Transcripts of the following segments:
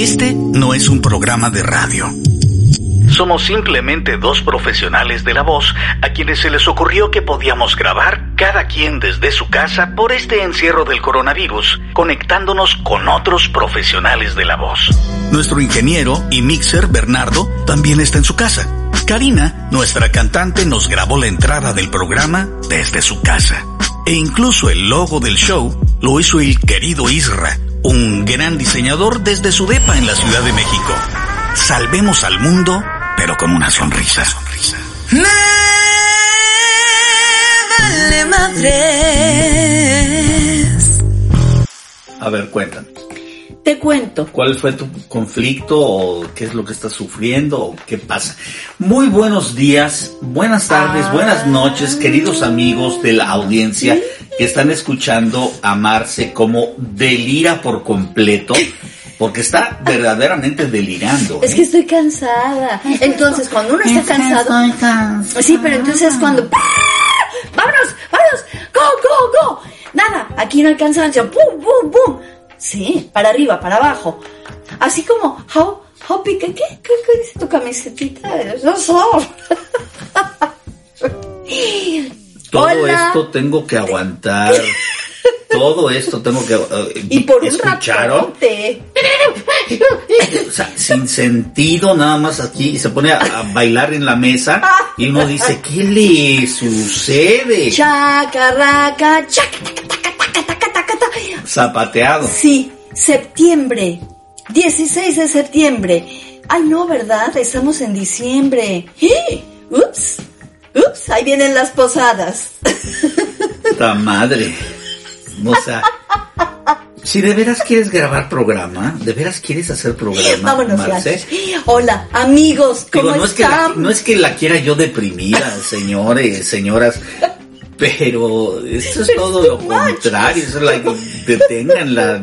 Este no es un programa de radio. Somos simplemente dos profesionales de la voz a quienes se les ocurrió que podíamos grabar cada quien desde su casa por este encierro del coronavirus, conectándonos con otros profesionales de la voz. Nuestro ingeniero y mixer Bernardo también está en su casa. Karina, nuestra cantante, nos grabó la entrada del programa desde su casa. E incluso el logo del show lo hizo el querido Isra, un gran diseñador desde su depa en la Ciudad de México. Salvemos al mundo, pero con una sonrisa. sonrisa. Me vale madres. A ver, cuéntanos. Te cuento. ¿Cuál fue tu conflicto o qué es lo que estás sufriendo o qué pasa? Muy buenos días, buenas tardes, Ah. buenas noches, queridos amigos de la audiencia que están escuchando a Marce como delira por completo, porque está verdaderamente delirando. Es ¿eh? que estoy cansada. Entonces, cuando uno está cansado. Sí, pero entonces cuando. ¡Vámonos! ¡Vámonos! ¡Go, go, go! Nada, aquí no hay cansancio. ¡Pum, pum, pum! Sí, para arriba, para abajo. Así como, how, how big, ¿qué? ¿Qué, qué dice tu camisetita? No sé. Todo Hola. esto tengo que aguantar. Todo esto tengo que... Y por un ¿Escucharon? ratote. O sea, sin sentido, nada más aquí, y se pone a, a bailar en la mesa y uno dice, ¿qué le sucede? Chacarraca, chaca, Zapateado. Sí, septiembre. 16 de septiembre. Ay, no, ¿verdad? Estamos en diciembre. ¡Eh! Ups. Ups, ahí vienen las posadas. ¡Ta madre! O sea, si de veras quieres grabar programa, de veras quieres hacer programa, Vámonos, Marce, ya. Hola, amigos, ¿cómo Digo, no es, que la, no es que la quiera yo deprimida, señores, señoras, pero esto es todo lo contrario, eso es like, deténganla,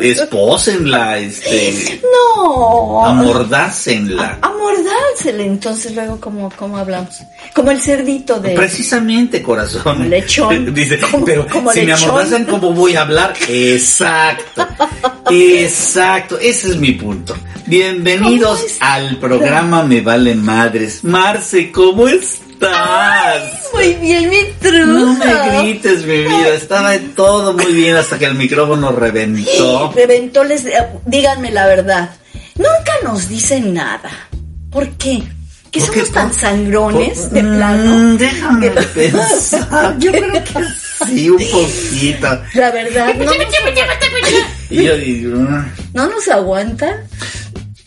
espósenla, este, No. amordácenla. Amordársele, entonces luego, ¿cómo, ¿cómo hablamos? Como el cerdito de... Precisamente, corazón. Lechón. Dice, Como- pero como si me amordazan, ¿cómo voy a hablar? Exacto. Exacto. Ese es mi punto. Bienvenidos al programa Me Valen Madres. Marce, ¿cómo estás? Muy bien, mi truja. No me grites, mi vida. Estaba todo muy bien hasta que el micrófono reventó. Reventó, les, eh, díganme la verdad. Nunca nos dicen nada. ¿Por qué? ¿Que somos tan sangrones por- de plano? Mm, déjame De- pensar. Yo creo que sí, un poquito. La verdad, no, Y yo digo, "Ah". no nos aguantan.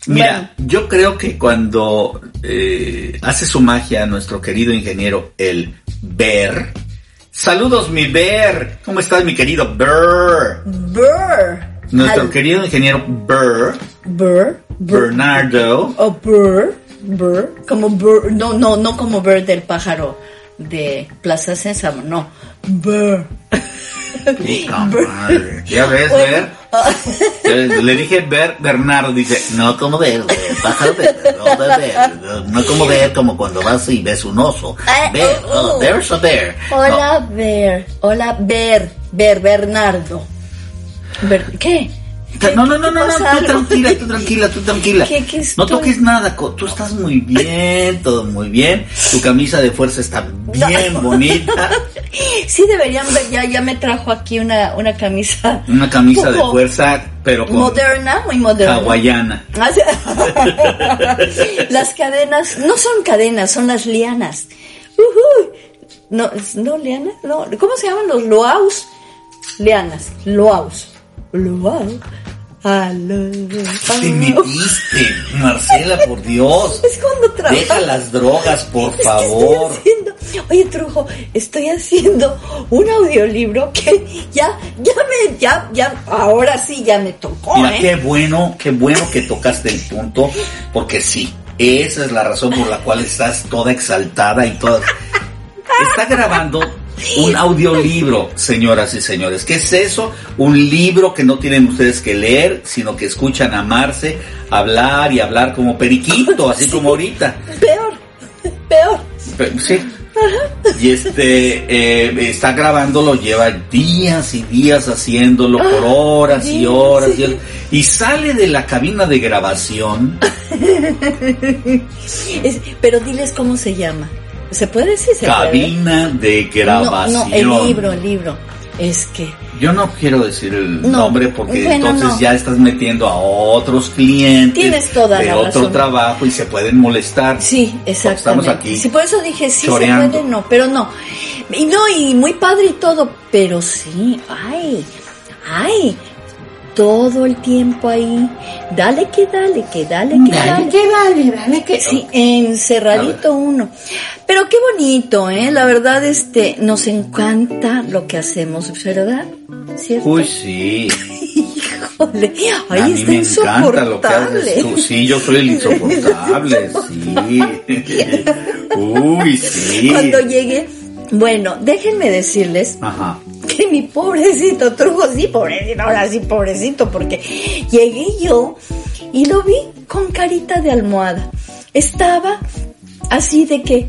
Mira, yo creo que cuando eh, hace su magia nuestro querido ingeniero, el Ber. Saludos, mi Ber. ¿Cómo estás, mi querido Ber? Burr. Nuestro Al- querido ingeniero Ber, Burr. Burr. Bernardo. O burr. Burr. Como burr. No, no, no como bird del pájaro de Plaza Sésamo, no. Burr. Puta madre. Ya ves, Ber. Le dije Ber, Bernardo, dice, no como ver, pájaro verde, no de ver, no como ver como cuando vas y ves un oso. Bear, oh, oh. oh, there's a bear. Hola, Ber. Hola, Ber. Ber, Bernardo. Ber- ¿Qué? No, no, no, no, no, tú tranquila, tú tranquila, tú tranquila. ¿Qué- qué no toques nada, tú estás muy bien, todo muy bien. Tu camisa de fuerza está bien bonita. Sí, deberían ver, ya, ya me trajo aquí una, una camisa. Una camisa de fuerza, pero con Moderna, muy moderna. hawaiana. Ah, las cadenas, no son cadenas, son las lianas. Ujú. No, es- no, lianas, no. ¿Cómo se llaman los loaus? Lianas, loaus. Te metiste, Marcela, por Dios. Es cuando trabajo. Deja las drogas, por Es favor. haciendo, oye Trujo, estoy haciendo un audiolibro que ya, ya me, ya, ya, ahora sí ya me tocó, Mira, ¿eh? qué bueno, qué bueno que tocaste el punto, porque sí, esa es la razón por la cual estás toda exaltada y toda... Está grabando un audiolibro, señoras y señores. ¿Qué es eso? Un libro que no tienen ustedes que leer, sino que escuchan amarse, hablar y hablar como periquito, así como ahorita. Peor, peor. Pe- Sí, Y este eh, está grabándolo, lleva días y días haciéndolo por horas y horas y horas. Y sale de la cabina de grabación. Es- pero diles cómo se llama. ¿Se puede decir? ¿Se puede? Cabina de grabación. No, no, el libro, el libro. Es que Yo no quiero decir el No, nombre porque bueno, entonces no. ya estás metiendo a otros clientes Tienes toda de la otro razón. trabajo y se pueden molestar. Sí, exactamente. Estamos aquí Sí, por eso dije sí choreando. se puede, no, pero no. Y no, y muy padre y todo, pero sí, ay, ay, todo el tiempo ahí. Dale que dale, que dale que dale. que vale, dale que Sí, encerradito uno. Pero qué bonito, ¿eh? La verdad, este, nos encanta lo que hacemos, ¿verdad? ¿Cierto? Uy, sí. Híjole, a ahí mí está me encanta lo que haces insoportable. tú. Sí, yo soy el insoportable, sí. Uy, sí. Cuando llegué, bueno, déjenme decirles Ajá. Que mi pobrecito trujo, sí, pobrecito, ahora sí, pobrecito, porque llegué yo y lo vi con carita de almohada. Estaba así de que...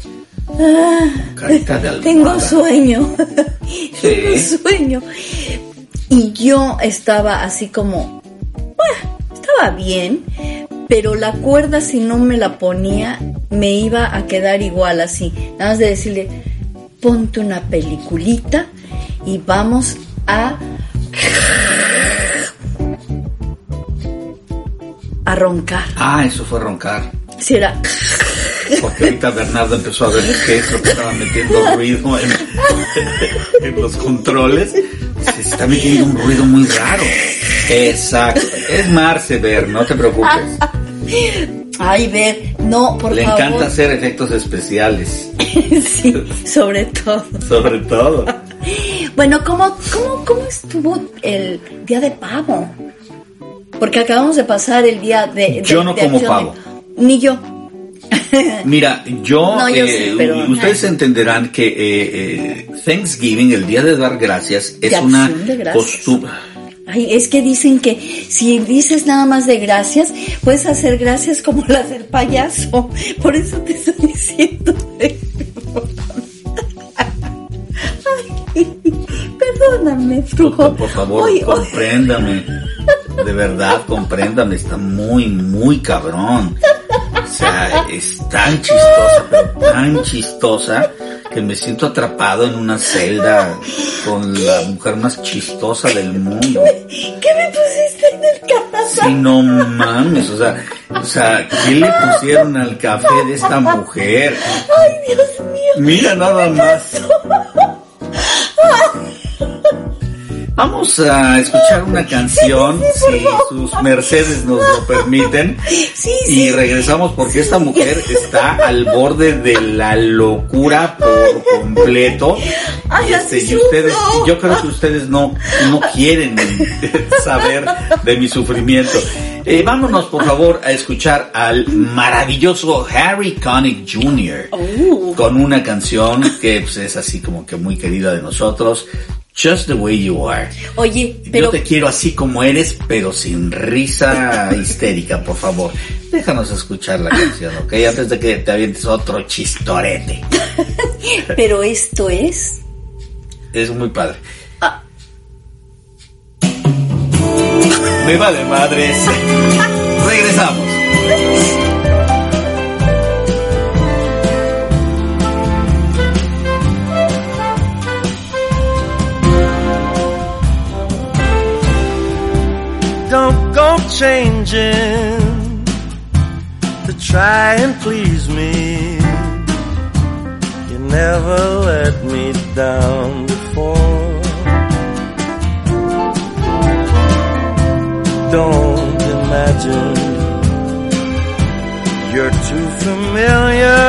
ah, Carita de almohada. Tengo sueño. Tengo sueño. Y yo estaba así como... Bueno, estaba bien, pero la cuerda si no me la ponía me iba a quedar igual así. Nada más de decirle, ponte una peliculita y vamos a... a roncar. Ah, eso fue roncar. Si era... Porque ahorita Bernardo empezó a ver qué es lo que estaba metiendo ruido en, en los controles. Se está metiendo un ruido muy raro. Exacto. Es Marce Ver, no te preocupes. Ay, ver, no, por Le favor. encanta hacer efectos especiales. sí, sobre todo. Sobre todo. Bueno, ¿cómo, cómo, ¿cómo estuvo el día de pavo? Porque acabamos de pasar el día de... de- Yo no de como de- pavo. Ni yo. Mira, yo, No, yo eh, sí, pero- ustedes entenderán que eh, eh, Thanksgiving, el día de dar gracias, es una costumbre. Ay, es que dicen que si dices nada más de gracias, puedes hacer gracias como las del payaso. Por eso te estoy diciendo. perdóname, Frujo. Por favor, Oye, compréndame. De verdad, compréndame. Está muy, muy cabrón. O sea, es tan chistosa, pero tan chistosa que me siento atrapado en una celda con la mujer más chistosa del mundo. ¿Qué me pusiste en el casa? Sí, no mames, o sea, o sea, ¿qué le pusieron al café de esta mujer? Ay, Dios mío. Mira nada más. Vamos a escuchar una canción, si sus mercedes nos lo permiten, Sí, y sí. regresamos porque esta mujer está al borde de la locura por completo. Ay, Y, este, y ustedes, yo creo que ustedes no, no quieren saber de mi sufrimiento. Eh, vámonos por favor a escuchar al maravilloso Harry Connick Jr. Uh. con una canción que pues, es así como que muy querida de nosotros. Just the way you are. Oye, pero Yo te quiero así como eres, pero sin risa histérica, por favor. Déjanos escuchar la canción, ¿ok? Antes de que te avientes otro chistorete. pero esto es Es muy padre. Ah. Me vale madres. Regresamos. Don't go changing to try and please me. You never let me down before. Don't imagine you're too familiar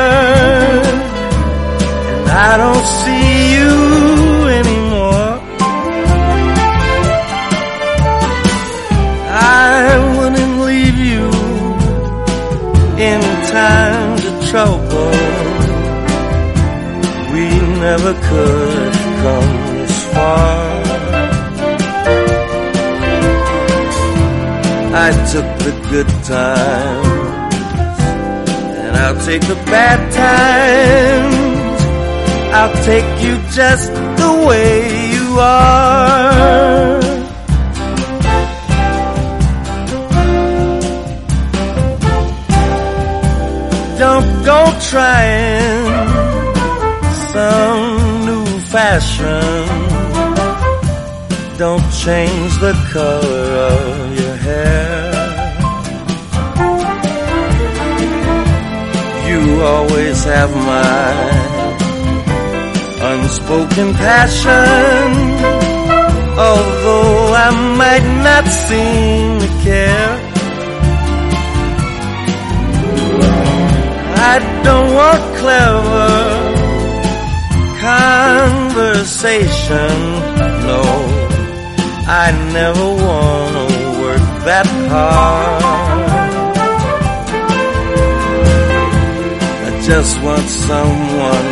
and I don't see you in times of trouble. We never could come this far. I took the good times and I'll take the bad times I'll take you just the way you are. Go trying some new fashion. Don't change the color of your hair. You always have my unspoken passion. Although I might not seem to care. I don't want clever conversation. No, I never want to work that hard. I just want someone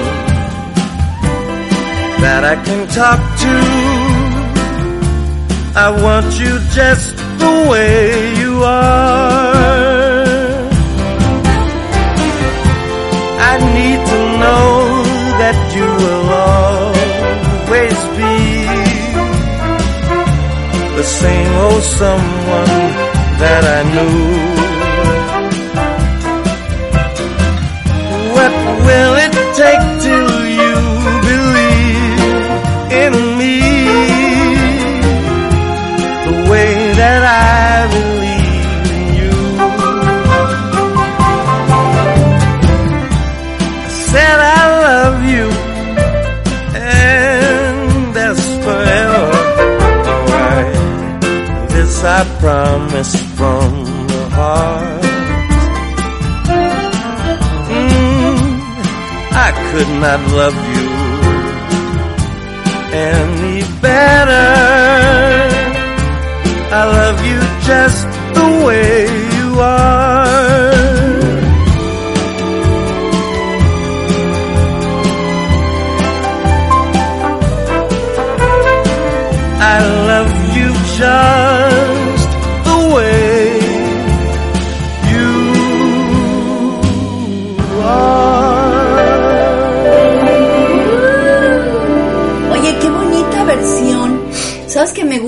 that I can talk to. I want you just the way you are. I need to know that you will always be the same old someone that I knew. What will could not love you any better. I love you just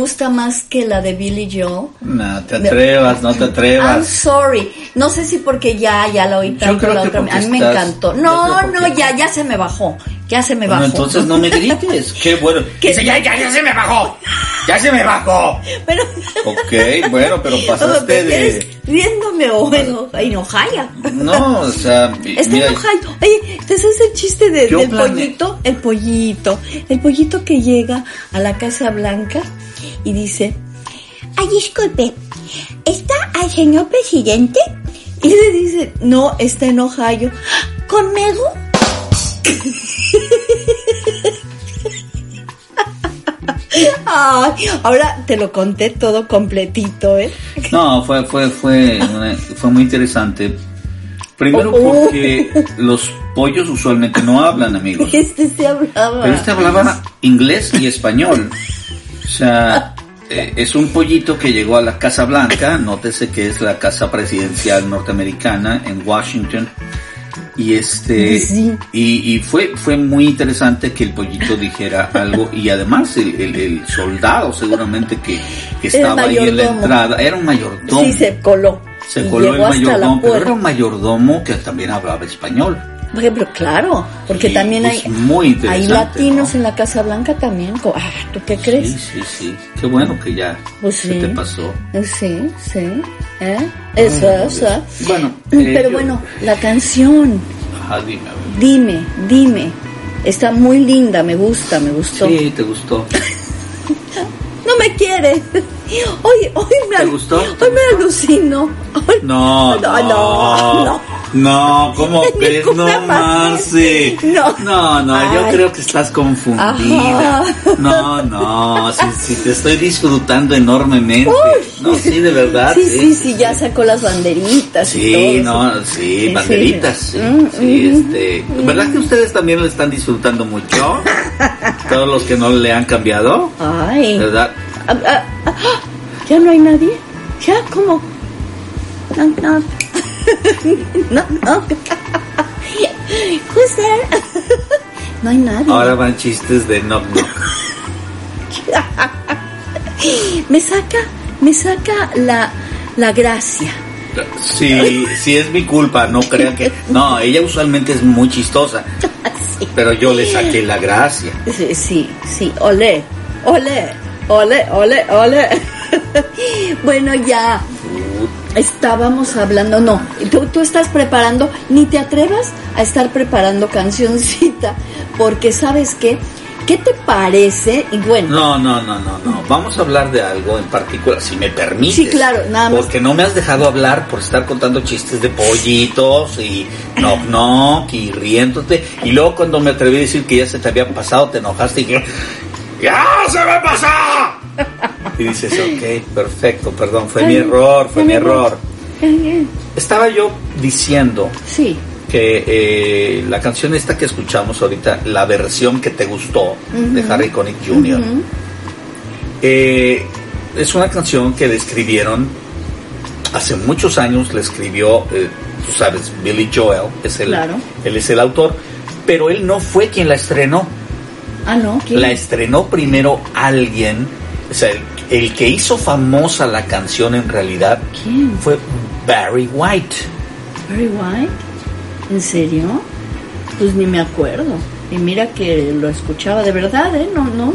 gusta más que la de Billy Joel? No te atrevas, no te I'm atrevas. sorry. No sé si porque ya, ya la oí tanto creo la que otra. porque A mí me encantó. No, no, ya, ya se me bajó. Ya se me Bueno, bajó. entonces no me grites. Qué bueno. ¿Qué? Dice, ya, ya, ya se me bajó. Ya se me bajó. Pero, Ok, bueno, pero ¿te pasaste de... riéndome o en, en Ohio? No, o sea, Está mira, en Ohio. Oye, ¿te sabes el chiste de- del plane- pollito? El pollito. El pollito que llega a la Casa Blanca y dice, ay, disculpe, ¿está al señor presidente? Y le dice, no, está en Ohio. ¿Conmigo? Ay, ahora te lo conté todo completito, ¿eh? No, fue, fue, fue, fue muy interesante. Primero Oh. porque los pollos usualmente no hablan, amigos. Este se hablaba. Pero este hablaba inglés y español. O sea, eh, es un pollito que llegó a la Casa Blanca, nótese que es la casa presidencial norteamericana en Washington. Y este Sí. y, y fue fue muy interesante que el pollito dijera algo y además el, el- el soldado seguramente que, estaba ahí en la entrada era un mayordomo Sí, se coló. se coló el llegó mayordomo pero era un mayordomo que también hablaba español Por ejemplo, claro, porque Sí, también hay, muy latinos ¿no? en la Casa Blanca también. Ah, ¿Tú qué crees? sí sí sí qué bueno que ya Pues se sí. te pasó Sí, sí. ¿Eh? Eso, eso. Bueno, eh, Pero yo- bueno, la canción, Ajá, dime a ver. dime, dime. Está muy linda, me gusta, me gustó. sí te gustó No me quiere. Hoy, hoy me, ¿Te gustó? Hoy me alucino. Hoy- No, no, no, no, no. No, ¿cómo crees? No, Marce. No. No, no, yo creo que estás confundida. Ajá. No, no, sí, sí, te estoy disfrutando enormemente. No, sí, de verdad. Sí, sí, sí, ya sacó las banderitas. y Sí, todo eso. no, sí, Sí, banderitas, sí. sí, Mm, sí, mm, este, ¿verdad que ustedes también lo están disfrutando mucho? Todos los que no le han cambiado, Ay. ¿verdad? Ah, ah, ah, ¿Ya no hay nadie? ¿Ya? ¿Cómo? No, no. no, no. Who's there? No hay nadie. Ahora van chistes de knock knock. Me saca, me saca la, la gracia. Sí, sí es mi culpa, no crean que... No, ella usualmente es muy chistosa, Sí. pero yo le saqué la gracia. Sí, sí, sí, ole, ole, ole, ole, ole. bueno, ya estábamos hablando, no, tú, tú estás preparando, ni te atrevas a estar preparando cancioncita, porque sabes qué, ¿qué te parece? Y bueno, No, no, no, no, no. Vamos a hablar de algo en particular, si me permites. Sí, claro, nada más. Porque no me has dejado hablar por estar contando chistes de pollitos y knock knock y riéndote. Y luego cuando me atreví a decir que ya se te había pasado, te enojaste y ¡Ya se me pasó! Y dices, ok, perfecto, perdón, fue mi error, fue mi error. Estaba yo diciendo sí, que eh, la canción esta que escuchamos ahorita, la versión que te gustó de Harry Connick Jr., eh, es una canción que le escribieron hace muchos años, le escribió, eh, tú sabes, Billy Joel, es el, Claro. él es el autor, pero él no fue quien la estrenó, ah, no, ¿quién? la estrenó primero alguien, o sea, el, el que hizo famosa la canción en realidad ¿Quién? fue Barry White. Barry White, ¿en serio? Pues ni me acuerdo. Y mira que lo escuchaba de verdad, ¿eh? No, no.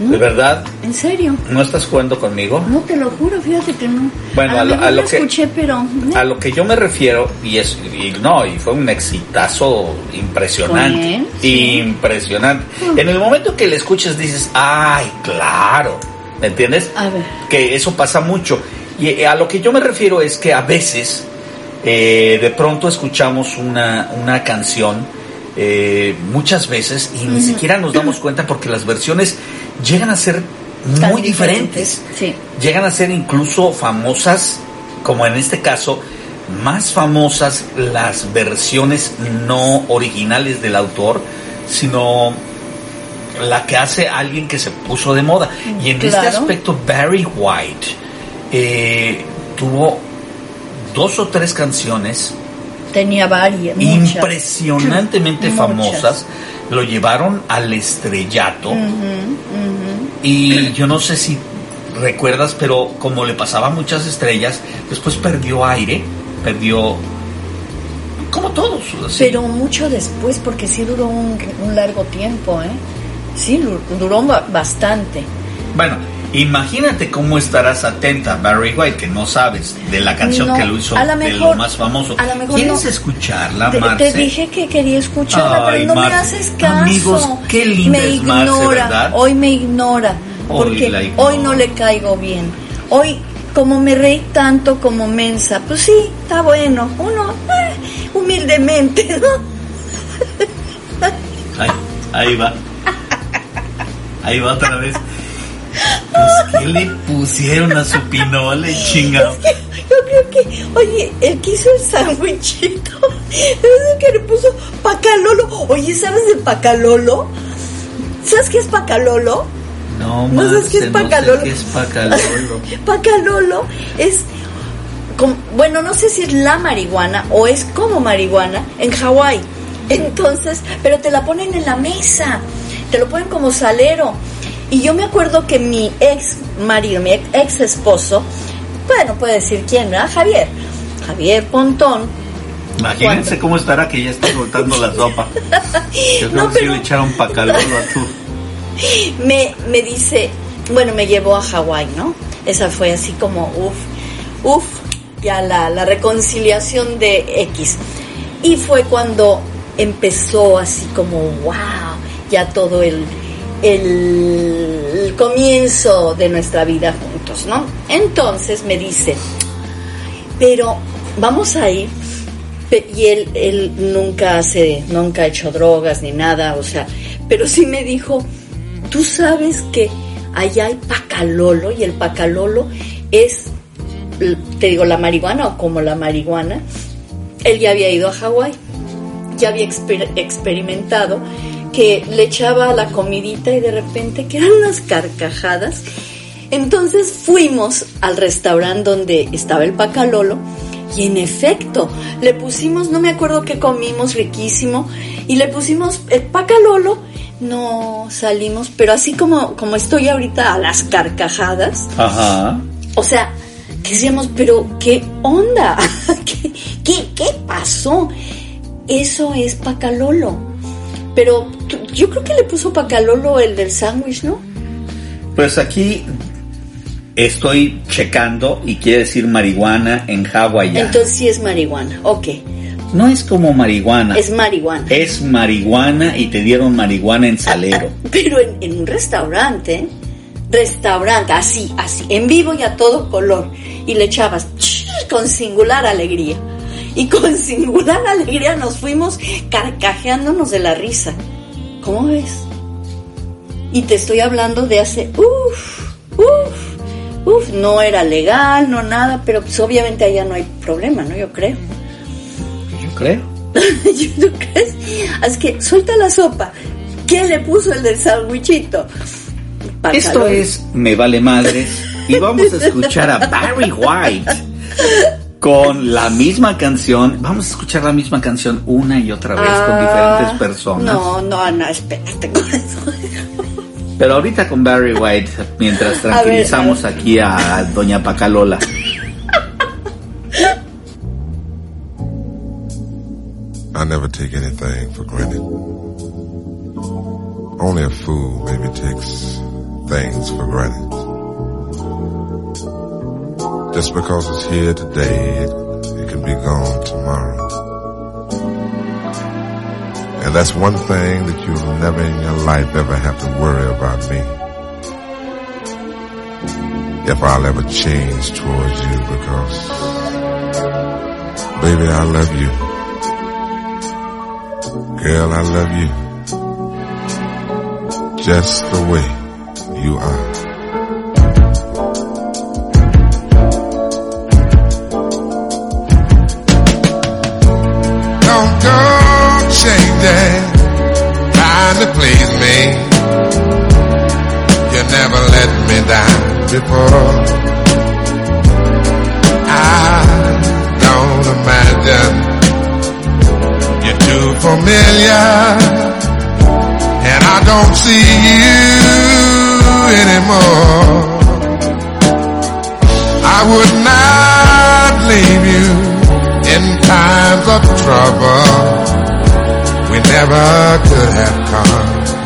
No. ¿De verdad? ¿En serio? ¿No estás jugando conmigo? No te lo juro, fíjate que no. Bueno, a, a lo- a que- escuché, pero. A lo que yo me refiero, y es, y no, y fue un exitazo impresionante. ¿Con él? Sí. Impresionante. Mm. En el momento que le escuchas dices, ay, claro. ¿Me entiendes? A ver. Que eso pasa mucho. Y eh, a lo que yo me refiero es que a veces, eh, de pronto escuchamos una, una canción, eh, muchas veces, y ni siquiera nos damos cuenta porque las versiones llegan a ser Tan muy diferentes Sí. llegan a ser incluso famosas, como en este caso, más famosas las versiones no originales del autor, sino la que hace alguien que se puso de moda. Y en este aspecto, Barry White eh, tuvo dos o tres canciones Tenía varias. muchas. impresionantemente Muchas. famosas, lo llevaron al estrellato. Y yo no sé si recuerdas, pero como le pasaba a muchas estrellas, después perdió aire, perdió... Como todos. así. Pero mucho después, porque sí duró un, un largo tiempo, ¿eh? Sí, duró ba- bastante. Bueno, imagínate cómo estarás atenta, Barry White, que no sabes de la canción No, que lo hizo lo de mejor- lo más famoso. a lo mejor ¿Quieres no. escucharla, Te, Marce? te dije que quería escucharla, Ay, pero no me haces caso. Amigos, qué linda me es Marce, ignora, ¿verdad? hoy me ignora, Hoy porque ignora. hoy no le caigo bien. Hoy, como me reí tanto como mensa, pues sí, está bueno. Uno, eh, humildemente, ¿no? Ay, ahí va. Ahí va otra vez. Pues, ¿qué le pusieron a su pinole, chingado? Yo creo que, oye, él quiso el sándwichito. Es que le puso pacalolo. Oye, ¿sabes del pacalolo? ¿Sabes qué es pacalolo? No, ¿No sabes qué es Marce, no sé pacalolo? qué es pacalolo. Pacalolo es, com- bueno, no sé si es la marihuana o es como marihuana en Hawái. Entonces, pero te la ponen en la mesa, te lo ponen como salero. Y yo me acuerdo que mi ex marido, mi ex, esposo, bueno, puede decir quién, ¿verdad? Javier. Javier Pontón. Imagínense cómo estará que ya está soltando la sopa. Yo creo No, que sí le echaron pacalolo a tu. me, me dice, bueno, me llevó a Hawái, ¿no? Esa fue así como, uff, uff, ya la, la reconciliación de X. Y fue cuando empezó así como, wow, ya todo el, el, comienzo de nuestra vida juntos, ¿no? Entonces me dice, pero vamos a ir. Y él, él nunca hace, nunca ha hecho drogas ni nada, o sea, pero sí me dijo, tú sabes que allá hay pacalolo y el pacalolo es, te digo, la marihuana o como la marihuana. Él ya había ido a Hawái, ya había exper- experimentado que le echaba la comidita y de repente que eran unas carcajadas. Entonces fuimos al restaurante donde estaba el pacalolo Y en efecto, le pusimos, no me acuerdo qué comimos, riquísimo, y le pusimos el pacalolo. No salimos, pero así como, como estoy ahorita a las carcajadas, Ajá. o sea, decíamos, pero ¿qué onda? ¿Qué, qué, qué pasó? Eso es pacalolo. Pero yo creo que le puso pacalolo el del sándwich, ¿no? Pues aquí estoy checando y quiere decir marihuana en Hawái. Entonces sí es marihuana. Ok, No es como marihuana. es marihuana. Es marihuana y te dieron marihuana en salero. Pero en, en un restaurante, restaurante, así, así, en vivo y a todo color. Y le echabas ch, con singular alegría. Y con singular alegría nos fuimos carcajeándonos de la risa. ¿Cómo ves? Y te estoy hablando de hace, uff, uff, uff, no era legal, no nada, pero pues obviamente allá no hay problema, ¿no? Yo creo. Yo creo. ¿Tú crees? Así que suelta la sopa. ¿Quién le puso el del sandwichito? Esto es Me Vale Madres y vamos a escuchar a Barry White con la misma canción. Vamos a escuchar la misma canción una y otra vez con Ah, diferentes personas. No, no, no, espérate con eso. Pero ahorita con Barry White, mientras ver, tranquilizamos a aquí a Doña Pacalola. I never take anything for granted. Only a fool maybe takes things for granted. Just because it's here today, it, it can be gone tomorrow. And that's one thing that you'll never in your life ever have to worry about me. If I'll ever change towards you because, baby, I love you. Girl, I love you just the way you are. Please me. You never let me down before. I don't imagine you're too familiar, and I don't see you anymore. I would not leave you in times of trouble. We never could have come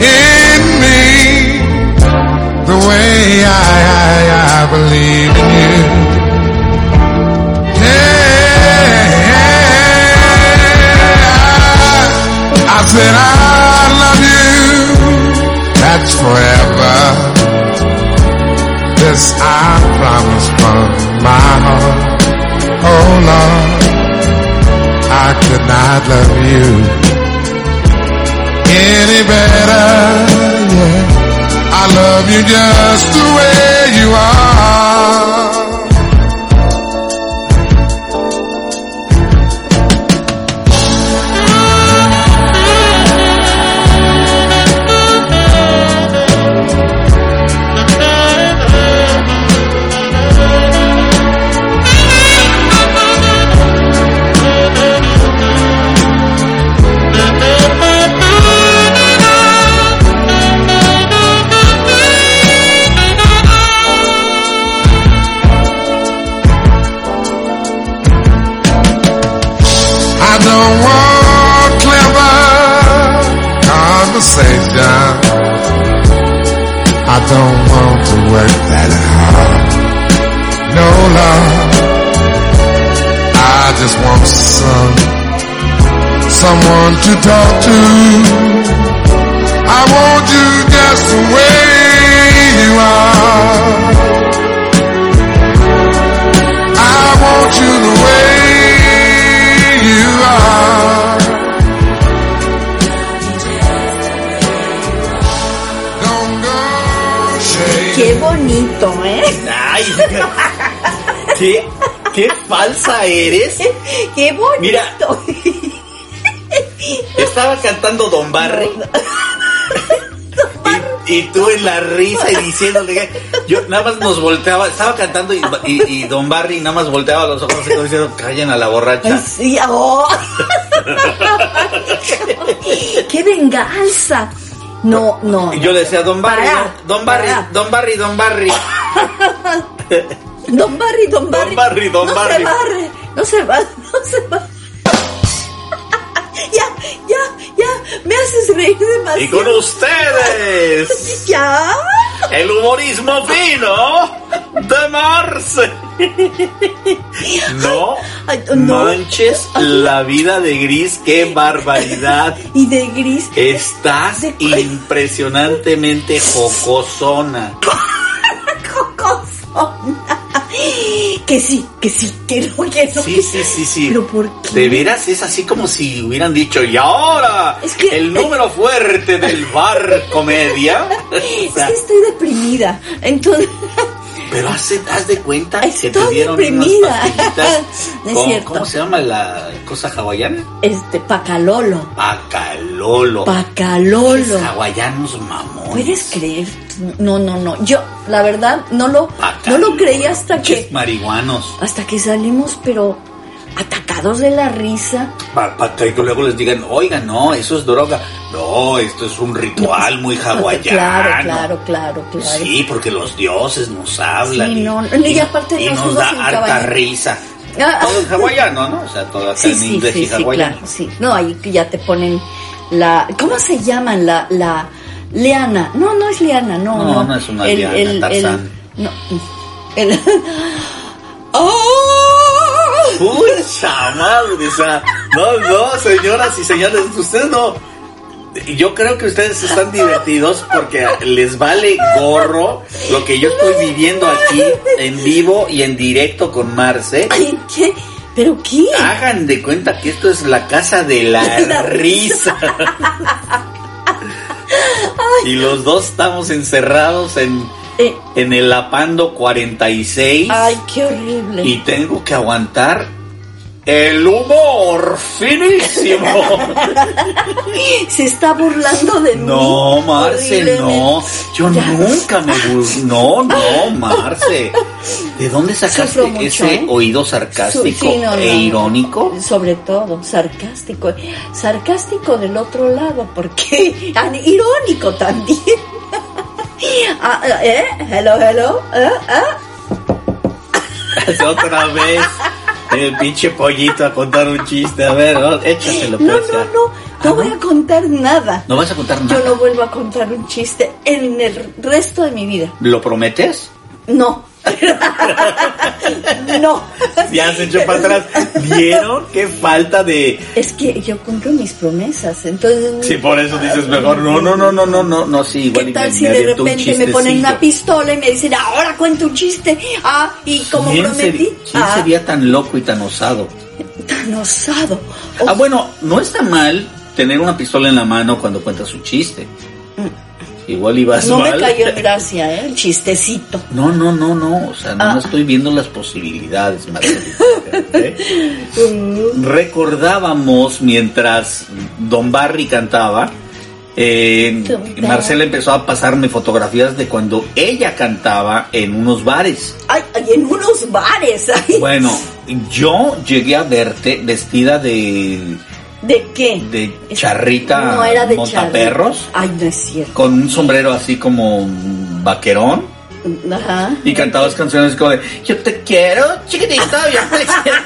in me the way I, I, I believe in you? Yeah, I said I love you. That's forever. This I promise from my heart. Oh Lord, I could not love you any better. Yeah, I love you just the way you are. Someone to talk to. I want you just the way you are. I want you the way you are. Don't go. Qué bonito, ¿eh? Ay, qué, qué falsa eres. Qué bonito. Mira. Estaba cantando Don Barry. Y, y tú en la risa y diciéndole que yo nada más nos volteaba, estaba cantando y, y- y Don Barry nada más volteaba los ojos así como diciendo, callen a la borracha. Sí, oh. ¡Qué venganza! No, no. Y yo le decía, Don Barry, Para, Don Barry, para. Don Barry, Don Barry. Don Barry, Don Barry. Don Barry, Don no Barry. se barre, no se va, no se va. Ya, ya, ya, me haces reír demasiado. Y con ustedes, Ya. el humorismo fino de Marce. No Ay, no. manches la vida de Gris, qué barbaridad. Y de gris. Estás De- impresionantemente jocosona. cocosona. Que sí, que sí, que no, que no. Sí, sí, sí, sí. Pero ¿por qué? De veras es así como si hubieran dicho, y ahora, Es que- el número fuerte del bar comedia. Es que estoy deprimida. Entonces, pero haz, haz de cuenta que te Estoy dieron deprimida. unas pastillitas. No es con- cierto. ¿Cómo se llama la cosa hawaiana? este, pacalolo. Pacalolo. Pacalolo. Hawaianos mamón. ¿Puedes creer? No, no, no. Yo, la verdad, no lo, no lo creí hasta que, marihuanos. hasta que salimos, pero atacados de la risa. Para que luego les digan, oigan, no, eso es droga. No, esto es un ritual muy hawaiano. Claro, claro, claro, claro. Sí, porque los dioses nos hablan. Sí, y, no, y aparte y nos da harta risa. Ah, Todo en hawaiano, ¿no? O sea, todo acá Sí, en sí, inglés sí, y sí, hawaiano. claro, sí. No, ahí ya te ponen la... ¿Cómo se llaman? La... la liana. No, no es liana, no. No, No, no es una liana, Tarzán. no. El... ¡Oh! Uy, madre, o sea, no, no, señoras y señores, ustedes no. Yo creo que ustedes están divertidos porque les vale gorro lo que yo estoy viviendo aquí en vivo y en directo con Marce. ¿Pero qué? Hagan de cuenta que esto es la casa de la, La risa. y los dos estamos encerrados en, Eh, en el Apando 46 ay, qué horrible. y tengo que aguantar el humor finísimo. Se está burlando de mí. No, Marce, no. Yo Ya. nunca me bur- No, no, Marce. ¿De dónde sacaste mucho, ese ¿eh? oído sarcástico sí, no, no, e no. irónico? Sobre todo, sarcástico. Sarcástico del otro lado, porque irónico también. Ah, ¿Eh? Hello, hello. ¿Eh? ¿Eh? Otra vez. El pinche pollito a contar un chiste. A ver, oh, échatelo, No, pues. no, no. No voy a contar nada. ¿No vas a contar nada? Yo no vuelvo a contar un chiste en el resto de mi vida. ¿Lo prometes? No. no. Ya se echó para atrás. ¿Vieron qué falta de...? Es que yo cumplo mis promesas, entonces... Sí, por eso dices mejor. No, no, no, no, no, no, no, sí, igual ¿Qué tal si de repente me ponen una pistola y me dicen, ahora cuento un chiste? Ah, y como ¿Quién, prometí, quién ah, sería tan loco y tan osado? tan osado. Ah, bueno, no está mal tener una pistola en la mano cuando cuentas un chiste. Igual ibas no me mal. cayó en gracia, ¿eh? El chistecito. No, no, no, no. O sea, no Ah. estoy viendo las posibilidades. ¿ok? Recordábamos mientras Don Barry cantaba. eh. Marcela empezó a pasarme fotografías de cuando ella cantaba en unos bares. Ay, ay, en unos bares. ay. Bueno, yo llegué a verte vestida de, ¿De qué? de charrita No era de montaperros charrita. Ay, no es cierto. con un sombrero así como vaquerón Ajá. Y cantabas canciones como de Yo te quiero, chiquitito, yo te quiero.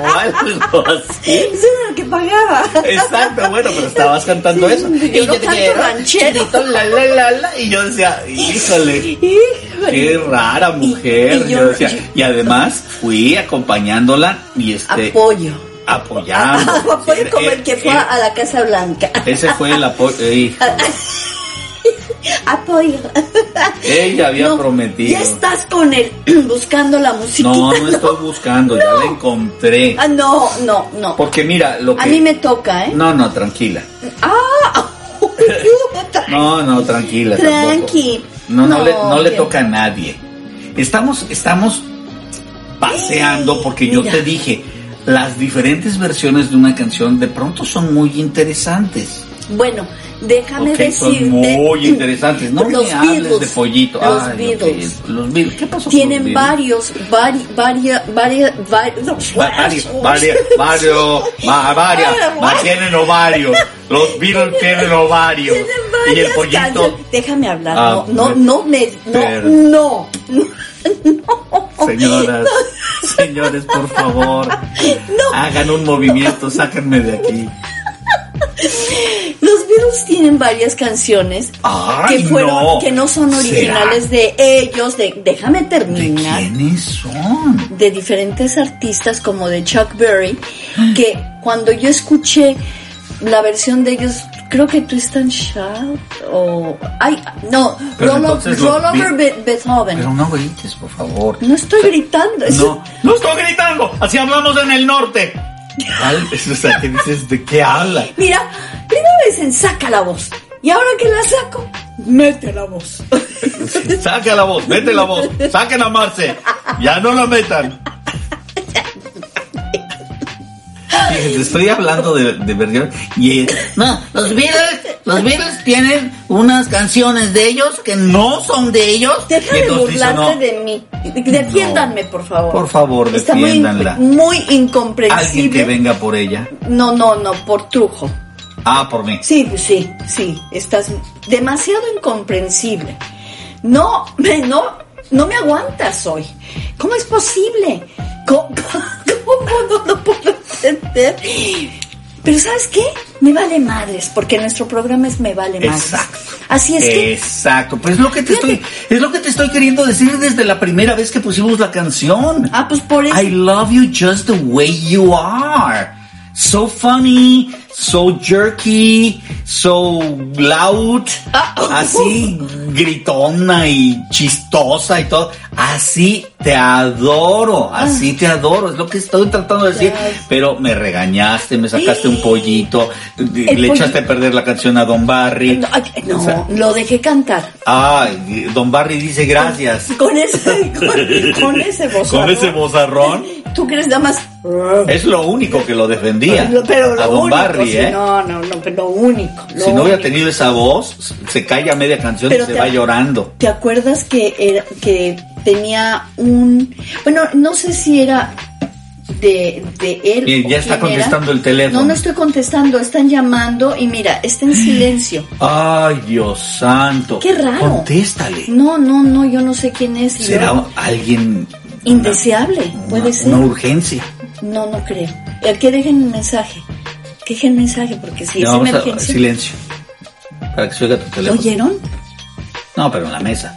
O algo así. Eso era lo que pagaba. Exacto, bueno, pero estabas cantando eso. Yo no canto ranchero. chiquitito, la, la, la, la. Y yo decía, híjole. Híjole. Qué rara mujer. Y- y yo, yo- decía, yo- y además fui acompañándola y este Apoyo. Apoyando. Apoyo como el que fue era- a la Casa Blanca. Ese fue el apoyo. ey, Apoyo. ella había No, prometido. Ya estás con él buscando la musiquita. No, no estoy buscando, ya la encontré. Ah, no, no, no. Porque mira, lo que. A mí me toca, ¿eh? No, no, tranquila. Ah, No, no, tranquila. Tranqui. No, no, No, le, no le toca a nadie. Estamos, estamos paseando porque yo te dije, las diferentes versiones de una canción de pronto son muy interesantes. Bueno, déjame Ok, decirte. son muy interesantes. No los me hables Beatles, de pollito. Los Ay, Beatles. Los Beatles. ¿Qué pasó con Tienen los Beatles? varios, vari, varia, varia, varios, Va- Varios, varios, varios, va- varias, va- tienen ovarios. Los Beatles tienen ovarios. Tienen Y el pollito. Déjame hablar. Ah, no, no, no me. No, no. Señoras, señores, por favor, hagan un movimiento, sáquenme de aquí. Los Beatles tienen varias canciones Ay, que fueron, no. que no son ¿Será? originales de ellos. De, déjame ¿De terminar. quiénes son? de diferentes artistas como de Chuck Berry, que cuando yo escuché la versión de ellos, creo que Tristan Shout o ay no, Pero Roll, Be- Be- Beethoven. Pero no grites, por favor. no estoy gritando. No, no estoy gritando, así hablamos en el norte. O sea, ¿qué dices? ¿De qué habla? Mira, primero dicen saca la voz y ahora que la saco, mete la voz. Saca la voz, mete la voz, saquen a Marce, ya no la metan. Estoy hablando de, de versiones y no, los Beatles, los Beatles tienen unas canciones de ellos que no son de ellos. Deja de burlarte no, de mí. Defiéndanme, por favor. Por favor, Está muy, defiéndanla. muy Alguien incomprensible. que venga por ella. No, no, no, por trujo. Ah, por mí. Sí, pues sí, sí, estás demasiado incomprensible. No, me, no, no me aguantas hoy. ¿Cómo es posible? ¿Cómo, cómo no lo puedo entender? Pero ¿sabes qué? Me vale madres, porque nuestro programa es Me vale madres. Exacto. Así es que Exacto, pues es lo que te Fíjate. estoy, es lo que te estoy queriendo decir desde la primera vez que pusimos la canción. Ah, pues por eso. I love you just the way you are. So funny, so jerky, so loud, así gritona y chistosa y todo. Así te adoro, así te adoro, es lo que estoy tratando de decir. Pero me regañaste, me sacaste un pollito, le echaste a perder la canción a Don Barry. No, no, O sea, lo dejé cantar. Ay, Don Barry dice gracias. Con ese, con, con ese vozarrón. Con ese vozarrón. Tú crees nada más. Es lo único que lo defendía. Pero, pero lo a Don único, Barry, ¿eh? No, no, no, pero lo único. lo si no hubiera tenido esa voz, se calla media canción Pero y se va llorando. ¿Te acuerdas que era, que tenía un bueno, no sé si era de, de él Y o ya está era? contestando el teléfono. No, no estoy contestando, están llamando y mira, está en silencio. Ay, Dios santo. Qué raro. Contéstale. No, no, no, yo no sé quién es. Será yo- alguien. Indeseable, una- puede una- ser. Una urgencia. No, no creo. El que dejen un mensaje. Que dejen mensaje porque si es a emergencia. silencio. Para que se oiga tu ¿Lo teléfono. oyeron? No, pero en la mesa.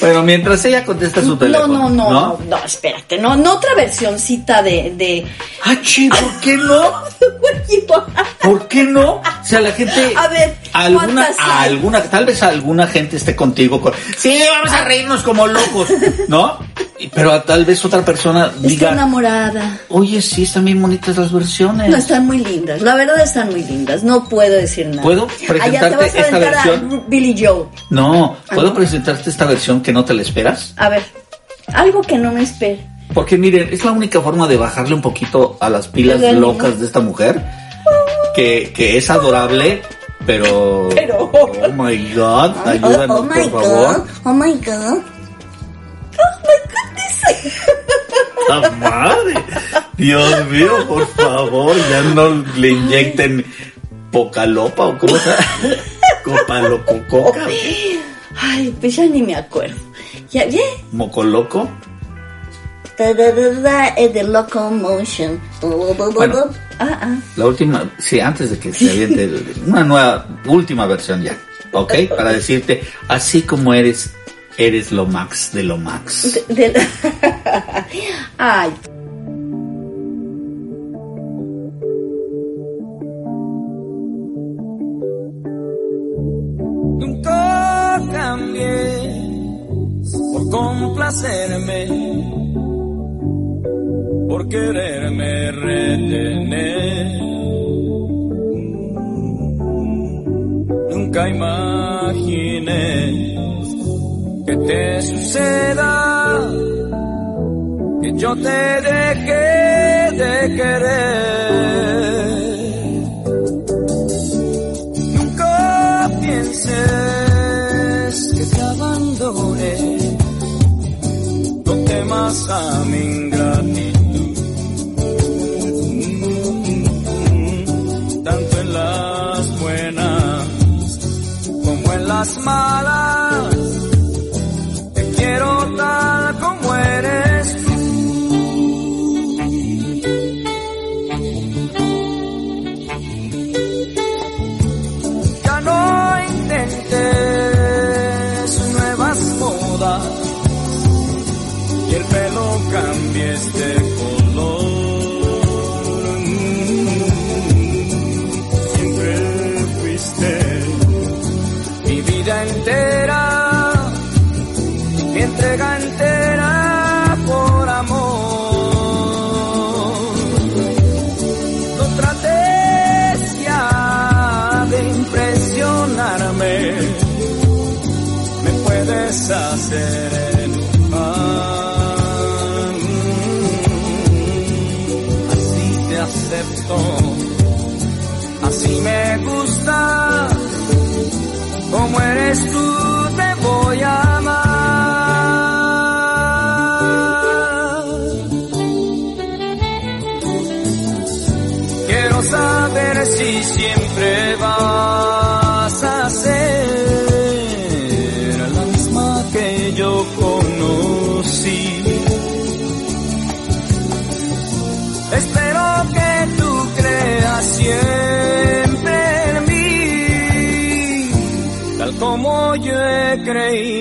Bueno, mientras ella contesta su No, teléfono. no, no, no, no, espérate, no, no otra versioncita de, de... Ah, chi, ¿por qué no? ¿Por qué no? O sea, la gente. A ver, alguna, alguna, tal vez alguna gente esté contigo. Con, sí, vamos a reírnos como locos, ¿no? Pero tal vez otra persona diga, enamorada. oye, sí, están bien bonitas las versiones. No, están muy lindas, la verdad están muy lindas, no puedo decir nada. ¿Puedo Ah, ya te presentarte vas a esta aventar a versión? Billy Joe. No, ¿puedo Ah, presentarte esta versión que no te la esperas? A ver, algo que no me espere. Porque miren, es la única forma de bajarle un poquito a las pilas locas de esta mujer, que, que es adorable, pero... Pero- Oh my God, ayúdanos, oh, my por favor. God, oh my God. ¡La madre! Dios mío, por favor, ya no le inyecten poca lopa o cómo se Copa loco coca. Ay, pues ya ni me acuerdo. Ya, ya. Mocoloco. Locomotion. Bueno. Ah, ah. La última, sí, antes de que se aviente una nueva, última versión ya. ¿Ok? Para decirte, así como eres, eres lo max de lo max. De- de- Ay, Nunca cambié por complacerme, por quererme retener. Nunca imaginé que te suceda, que yo te dejé de querer. Nunca pienses que te abandone. No temas a mi ingratitud. Las malas. Te quiero tal como eres. Ya no intentes nuevas modas y el pelo cambies de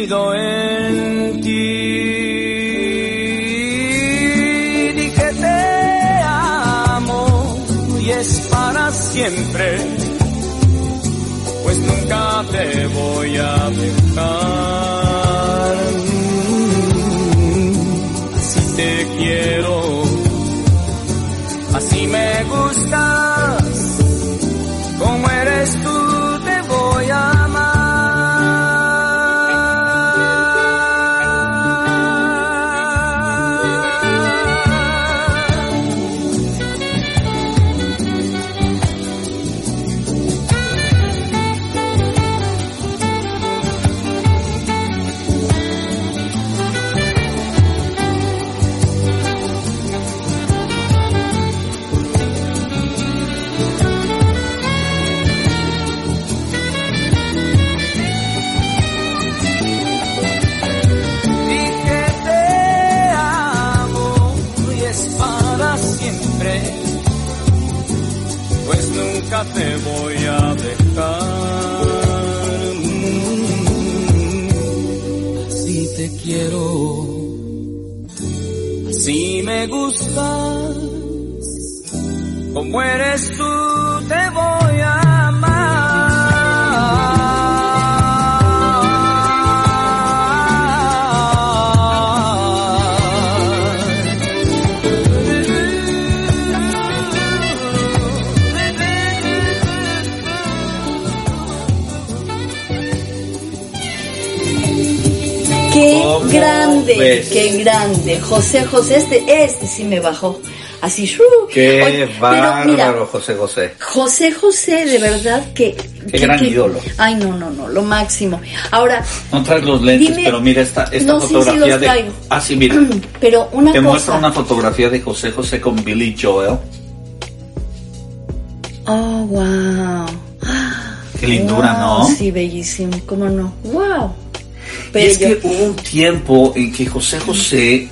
en ti. Di que te amo y es para siempre, pues nunca te voy a dejar. Así te quiero, nunca te voy a dejar. Así te quiero, así me gustas, como eres tú ves? qué grande. José José, este, este sí me bajó. Así, ¡shu! Qué Oye, pero bárbaro, mira, José José. José José, de verdad que... Qué gran ídolo. Ay, no, no, no, lo máximo. Ahora, No traes los lentes, Dime- pero mira esta, esta No, sí, sí fotografía los de. traigo. Ah, sí, mira. pero una Te muestro cosa... una fotografía de José José con Billy Joel. Oh, wow. Qué lindura, Wow, ¿no? Sí, bellísimo, cómo no. ¡Wow! Y es que hubo un tiempo en que José José,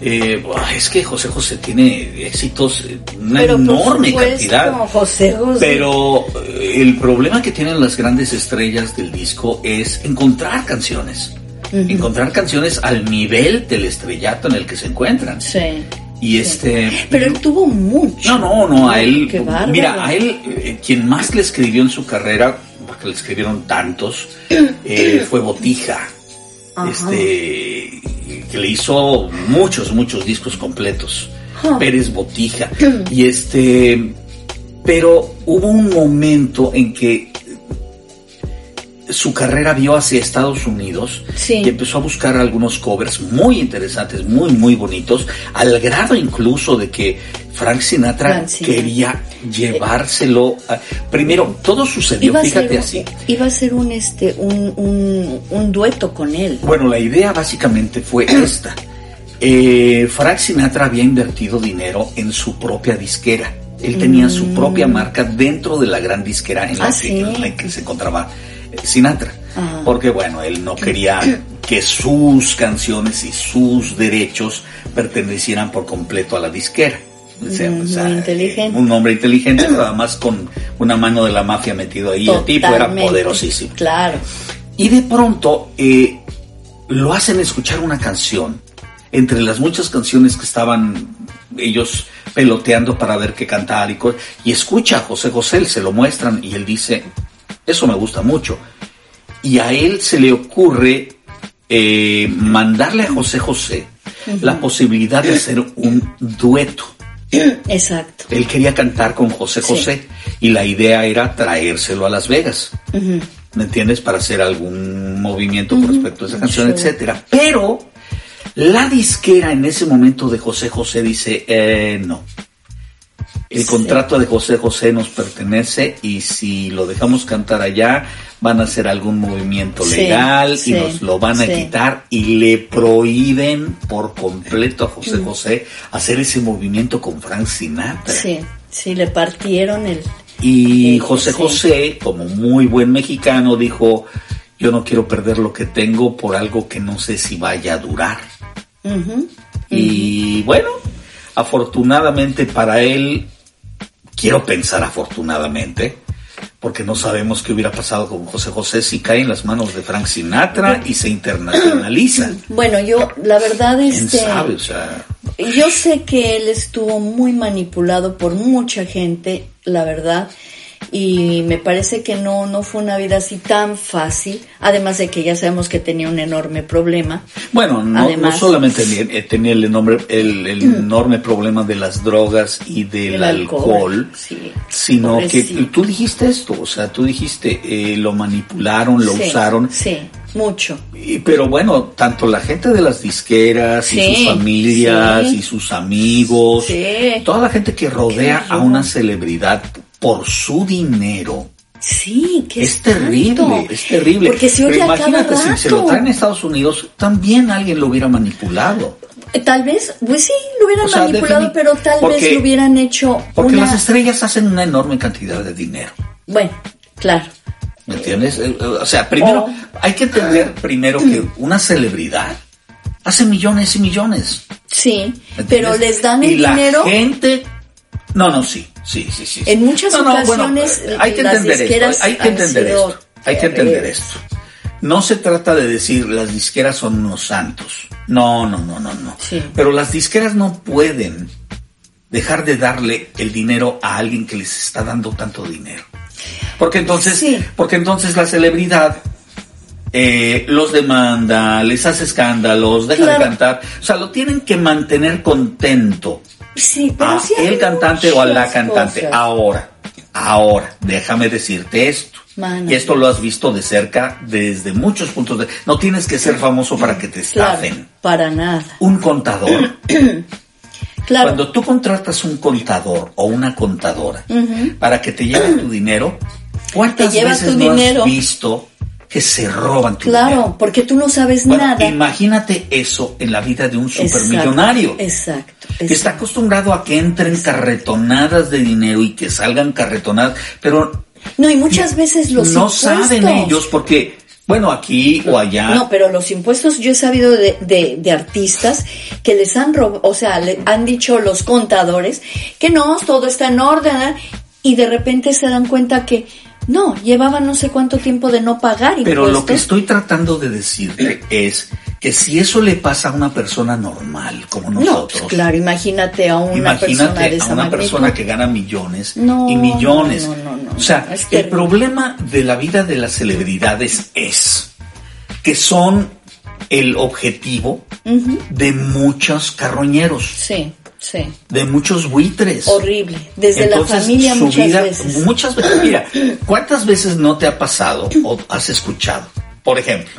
eh, es que José José tiene éxitos, eh, una Pero enorme supuesto, cantidad. José José. Pero eh, el problema que tienen las grandes estrellas del disco es encontrar canciones. Encontrar canciones al nivel del estrellato en el que se encuentran. Sí. Y este. Pero él tuvo mucho. No, no, no, a él. Qué. Mira, a él, eh, quien más le escribió en su carrera, porque le escribieron tantos, eh, fue Botija. Ajá. Este. Que le hizo muchos, muchos discos completos. Pérez Botija. Y este. Pero hubo un momento en que su carrera vio hacia Estados Unidos Sí. y empezó a buscar algunos covers muy interesantes, muy, muy bonitos, al grado incluso de que Frank Sinatra Frank Sinatra. quería llevárselo. a- primero, todo sucedió, Iba fíjate así. iba a ser un este un, un, un dueto con él. Bueno, la idea básicamente fue esta. Eh, Frank Sinatra había invertido dinero en su propia disquera. Él tenía su propia marca dentro de la gran disquera en la, Mm. Ah, que, sí. en la que se encontraba Sinatra. Ajá. Porque bueno, él no quería que sus canciones y sus derechos pertenecieran por completo a la disquera. O sea, Mm, o sea, muy inteligente. Un hombre inteligente, pero además con una mano de la mafia metido ahí. El tipo era poderosísimo. Claro. Y de pronto eh, lo hacen escuchar una canción, entre las muchas canciones que estaban ellos peloteando para ver qué cantar y, y escucha a José José, se lo muestran y él dice, eso me gusta mucho. Y a él se le ocurre eh, mandarle a José José la posibilidad de hacer un dueto. Exacto. Él quería cantar con José Sí. José y la idea era traérselo a Las Vegas. ¿Me entiendes? Para hacer algún movimiento con respecto a esa canción, Sure. etcétera. Pero la disquera en ese momento de José José dice, eh, no. El Sí. contrato de José José nos pertenece y si lo dejamos cantar allá van a hacer algún movimiento legal sí, y nos lo van a quitar y le prohíben por completo a José José hacer ese movimiento con Frank Sinatra. Sí, sí, le partieron el... Y José. José, como muy buen mexicano, dijo, yo no quiero perder lo que tengo por algo que no sé si vaya a durar. Y bueno, afortunadamente para él, quiero pensar afortunadamente, porque no sabemos qué hubiera pasado con José José si cae en las manos de Frank Sinatra y se internacionaliza. Bueno, yo, la verdad, ¿Quién este... sabe? O sea, Yo sé que él estuvo muy manipulado por mucha gente, la verdad, y me parece que no, no fue una vida así tan fácil, además de que ya sabemos que tenía un enorme problema. Bueno, no, Además- no solamente tenía, eh, tenía el enorme, el, el enorme problema de las drogas y del El alcohol, alcohol, sí. sino que tú dijiste esto, o sea, tú dijiste, eh, lo manipularon, lo Sí, usaron, Sí, mucho. y- pero bueno, tanto la gente de las disqueras y sus familias sí. y sus amigos, Sí. toda la gente que rodea a una celebridad por su dinero, Sí, qué es terrible, es terrible. Porque se oye Pero imagínate, si se lo traen a Estados Unidos, también alguien lo hubiera manipulado. Eh, Tal vez, pues sí, lo hubieran O sea, manipulado, pero tal porque- vez lo hubieran hecho Porque una... las estrellas hacen una enorme cantidad de dinero. Bueno, claro. ¿Me entiendes? Eh, eh, O sea, primero, Oh. hay que entender primero que una celebridad hace millones y millones. Sí, ¿me pero les dan y el dinero... La gente. No, no, sí, sí, sí, sí. En muchas No, no, bueno, ocasiones, hay que entender esto. Hay que entender esto. Hay que entender esto. No se trata de decir las disqueras son unos santos. No, no, no, no, no. Sí. Pero las disqueras no pueden dejar de darle el dinero a alguien que les está dando tanto dinero. Porque entonces, Sí. porque entonces la celebridad eh, los demanda, les hace escándalos, deja Claro. de cantar. O sea, lo tienen que mantener contento Sí, pero a sí hay el cantante o a la cantante. cosas. Ahora, ahora, déjame decirte esto. Mano. Esto lo has visto de cerca desde muchos puntos de... No tienes que ser famoso para que te Claro, estafen. para nada. Un contador. Claro. Cuando tú contratas un contador o una contadora para que te lleve tu dinero, ¿cuántas veces no dinero. has visto que se roban tu Claro, dinero? porque tú no sabes Bueno, nada. imagínate eso en la vida de un supermillonario. Exacto. que está acostumbrado a que entren carretonadas de dinero y que salgan carretonadas, pero No, y muchas veces los no impuestos. saben ellos porque, bueno, aquí o allá. No, pero los impuestos, yo he sabido de, de, de artistas que les han robado, o sea, le han dicho los contadores que no, todo está en orden, ¿eh? y de repente se dan cuenta que no, llevaban no sé cuánto tiempo de no pagar impuestos. Pero lo que estoy tratando de decirte es que si eso le pasa a una persona normal como No, nosotros, pues claro, imagínate a una persona de Imagínate esa a una magnitud. persona que gana millones No, y millones. no, no, no, no. o sea, Es el problema de la vida de las celebridades es que son el objetivo de muchos carroñeros, Sí, sí. de muchos buitres. Horrible. Desde Entonces, la familia su muchas vida- veces. Muchas veces. Mira, ¿cuántas veces no te ha pasado o has escuchado? Por ejemplo,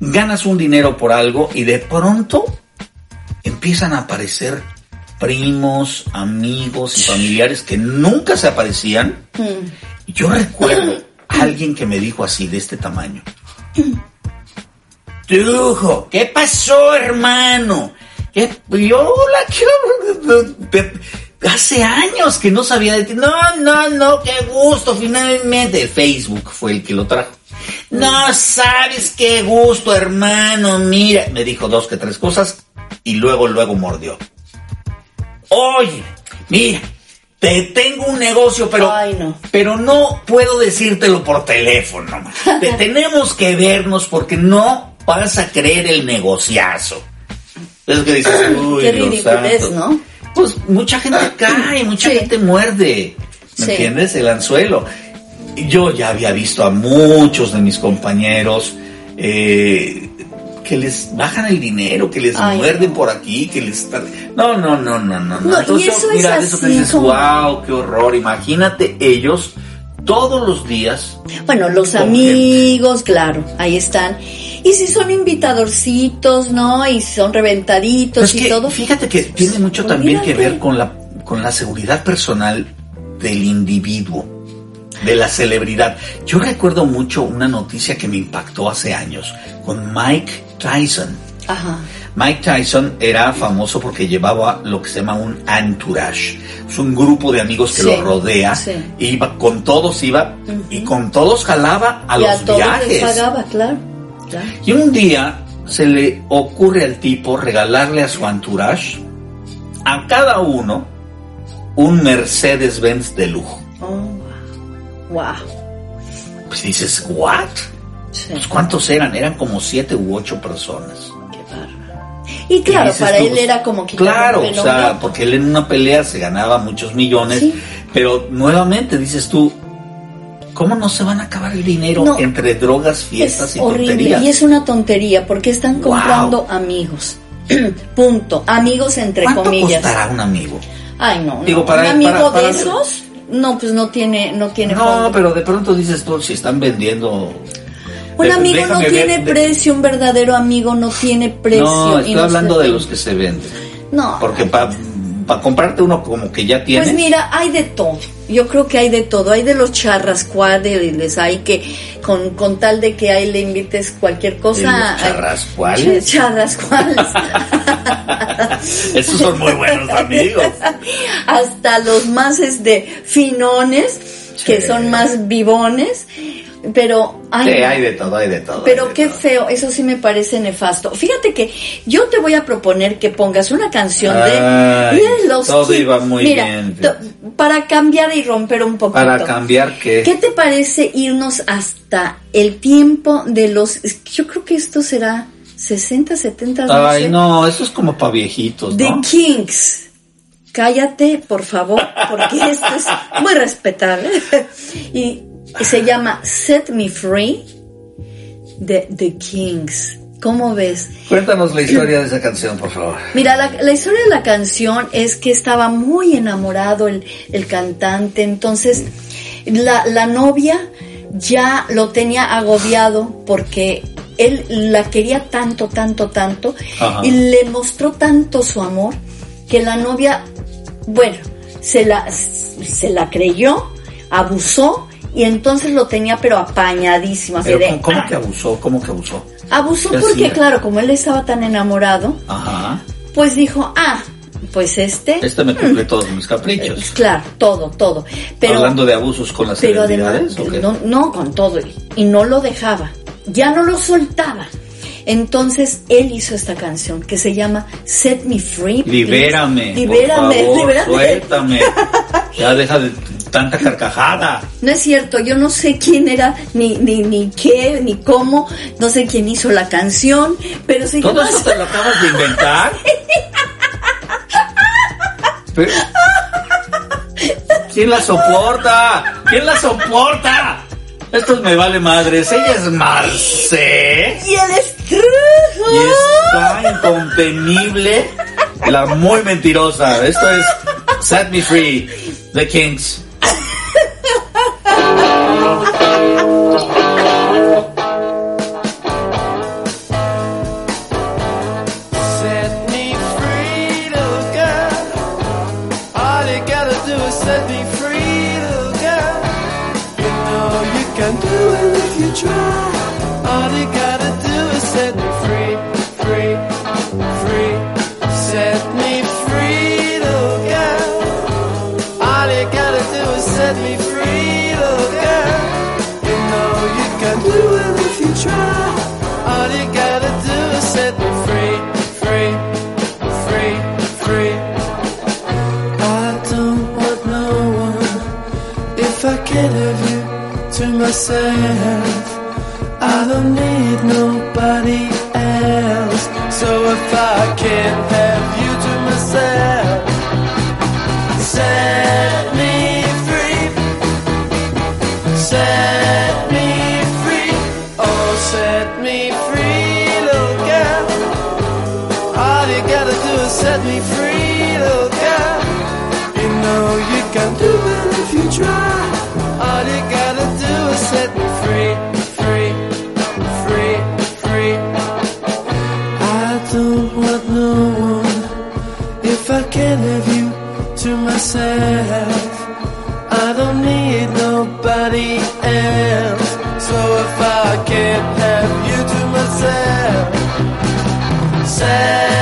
ganas un dinero por algo y de pronto empiezan a aparecer primos, amigos y familiares que nunca se aparecían. Mm. Yo recuerdo a alguien que me dijo así, de este tamaño. Tujo, ¿qué pasó, hermano? ¿Qué? Yo la quiero... Hace años que no sabía de ti. No, no, no, qué gusto, finalmente. Facebook fue el que lo trajo. No sabes qué gusto, hermano, mira. Me dijo dos que tres cosas y luego, luego mordió. Oye, mira, te tengo un negocio, pero, Ay, no. pero no puedo decírtelo por teléfono. Te tenemos que vernos porque no vas a creer el negociazo. Es que dices, uy, Qué. ¿no? Pues mucha gente cae, mucha Sí. gente muerde. ¿Me Sí. entiendes? El anzuelo. Yo ya había visto a muchos de mis compañeros eh, que les bajan el dinero, que les Ay, muerden no. por aquí, que les... No, no, no, no, no. No, y Entonces, eso es mira, eso que dices, como- wow, qué horror. Imagínate ellos todos los días. Bueno, los amigos, claro, ahí están. Y si son invitadorcitos, ¿no? Y son reventaditos es y que todo. fíjate que tiene mucho también que olvídate. ver con la, con la seguridad personal del individuo, de la celebridad. Yo recuerdo mucho una noticia que me impactó hace años con Mike Tyson. Ajá. Mike Tyson era famoso porque llevaba lo que se llama un entourage. Es un grupo de amigos que Sí, lo rodea. sí. Iba, con todos iba y con todos jalaba a y los a todos viajes. les pagaba, claro. Y un día se le ocurre al tipo regalarle a su entourage, a cada uno, un Mercedes-Benz de lujo. Oh, wow. Pues dices, ¿what? Sí, Pues, ¿Cuántos eran? Eran como siete u ocho personas. qué bárbaro. Y claro, dices para tú, él era como que Claro, o sea, porque él en una pelea se ganaba muchos millones, Sí. pero nuevamente dices tú, ¿cómo no se van a acabar el dinero No. entre drogas, fiestas es y horrible tonterías? y es una tontería porque están Wow. comprando amigos. Punto. Amigos entre ¿Cuánto comillas. costará un amigo? Ay, no. no. Digo, para- un amigo para- para- de esos, no, pues no tiene, no tiene No, fondo. pero de pronto dices tú, si están vendiendo... Un de- amigo no ver, tiene de- precio, un verdadero amigo no tiene precio. No, estoy no hablando de los que se venden. No. Porque para comprarte uno como que ya tiene. Pues mira, hay de todo. Yo creo que hay de todo. Hay de los charrascuales, hay que con, con tal de que ahí le invites cualquier cosa. ¿De charrascuales? Charrascuales. Esos son muy buenos amigos. Hasta los más este finones, que son más vivones. Pero ay, Sí, hay de todo, hay de todo. Pero de qué todo. feo, eso sí me parece nefasto. Fíjate que yo te voy a proponer que pongas una canción de, Ay, de los todo iba muy Mira, bien. para cambiar y romper un poquito. Para cambiar que... ¿Qué te parece irnos hasta el tiempo de los yo creo que esto será 60, 70, no Ay, sé, no, eso es como para viejitos, The ¿no? Kings. Cállate, por favor, porque esto es muy respetable. Y se llama Set Me Free de The Kings. ¿Cómo ves? Cuéntanos la historia de esa canción, por favor. Mira, la, la historia de la canción es que estaba muy enamorado el, el cantante, entonces la, la novia ya lo tenía agobiado porque él la quería tanto, tanto, tanto Ajá. y le mostró tanto su amor que la novia, bueno, se la, se la creyó, abusó y entonces lo tenía pero apañadísimo. así Pero de, ¿cómo, cómo que abusó? ¿Cómo que abusó? Abusó ¿Qué porque, claro, como él estaba tan enamorado, Ajá. pues dijo, ah, pues este. Este me cumple todos mis caprichos. Claro, todo, todo. Pero, Hablando de abusos con las pero además, no, no, con todo. Y no lo dejaba. Ya no lo soltaba. Entonces él hizo esta canción que se llama Set Me Free. Libérame, Libérame, por favor, libérame. suéltame. Ya deja de tanta carcajada. No es cierto, yo no sé quién era, ni, ni, ni qué, ni cómo, no sé quién hizo la canción, pero sí ¿Todo eso te lo acabas de inventar? Pero- ¿Quién la soporta? ¿Quién la soporta? Esto me vale madres. Ella es Marce. Y él es Y está incontenible. La muy mentirosa. Esto es Set Me Free. The Kings. Myself. I don't need nobody else. So if I can't have you to myself, set me free. Set me free. Oh, set me free, little girl. All you gotta do is set me free, little girl. You know you can do it if you try. Myself. I don't need nobody else. So if I can't have you to myself, set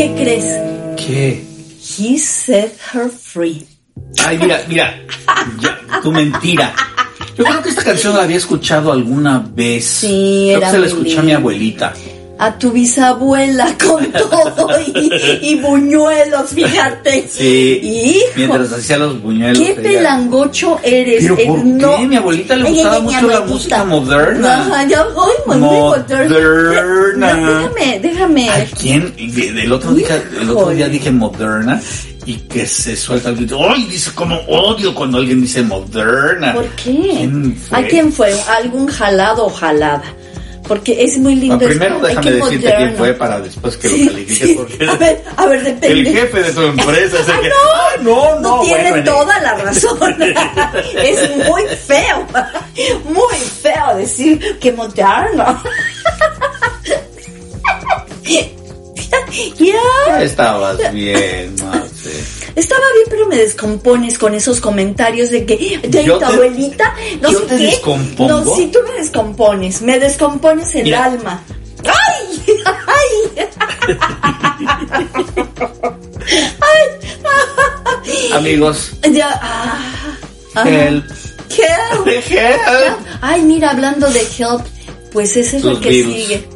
qué crees? ¿Qué? He set her free. Ay, mira, mira. Ya, tu mentira. Yo creo que esta canción la había escuchado alguna vez. Sí, Creo era que se la escuché a mi abuelita. A tu bisabuela con todo y, y buñuelos, fíjate. Sí. Hijo, Mientras hacía los buñuelos. qué ella- pelangocho eres. ¿Pero Eh, por no. qué? Mi abuelita le gustaba mucho la música moderna. Ajá, ya, ay, muy, moderna. Moderna. No, déjame, déjame. ¿A quién? Otro, día, el otro día dije moderna y que se suelta el grito. ¡Ay! Dice como odio cuando alguien dice moderna. ¿Por qué? ¿A quién fue? ¿Algún jalado o jalada? Porque es muy lindo. Ah, primero déjame decirte quién fue para después que Sí, lo califiques. sí. Porque A ver, a ver, depende. el jefe de tu empresa es el que. ¡Ah, no, no, No tiene bueno, toda la razón. es muy feo, muy feo decir que moderno. ya, Estabas bien, Marce. estaba bien, pero me descompones con esos comentarios de que Yo tu abuelita, no yo sé te qué. descompongo. No, si tú me descompones, me descompones el Mira. alma. ¡Ay! ¡Ay! Amigos, Ya, ah, help. ¿Qué? Help. Ay, mira, hablando de Help, pues esa es la Los que Beatles. sigue.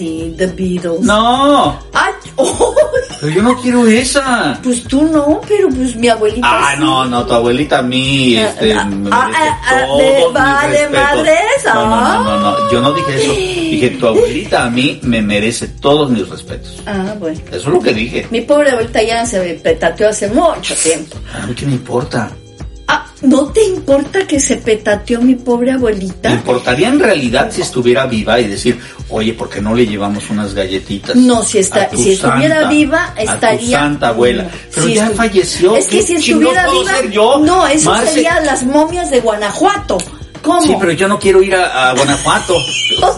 Sí, The Beatles. No, Ay, oh, pero yo no quiero esa. pues tú no, pero pues mi abuelita. Ah, sí. no, no, tu abuelita a mí este, Ah, me ah, ah, ah, todos mis vale, madres, No, no, no, no, no, yo no dije eso. Dije, tu abuelita a mí me merece todos mis respetos. Ah, bueno. Eso es lo que dije. Mi pobre abuelita ya se petateó hace mucho tiempo. A mí qué me importa. ¿No te importa que se petateó mi pobre Me abuelita? importaría en realidad si estuviera viva y decir, Oye, ¿por qué no le llevamos unas galletitas? No, si está- si estuviera santa- viva, A tu estaría- santa abuela. Pero Si ya estu- falleció. Es que ¿Qué si estuviera viva, ser yo? no, eso Marce? sería las momias de Guanajuato. ¿Cómo? Sí, pero yo no quiero ir a, a Guanajuato. Yo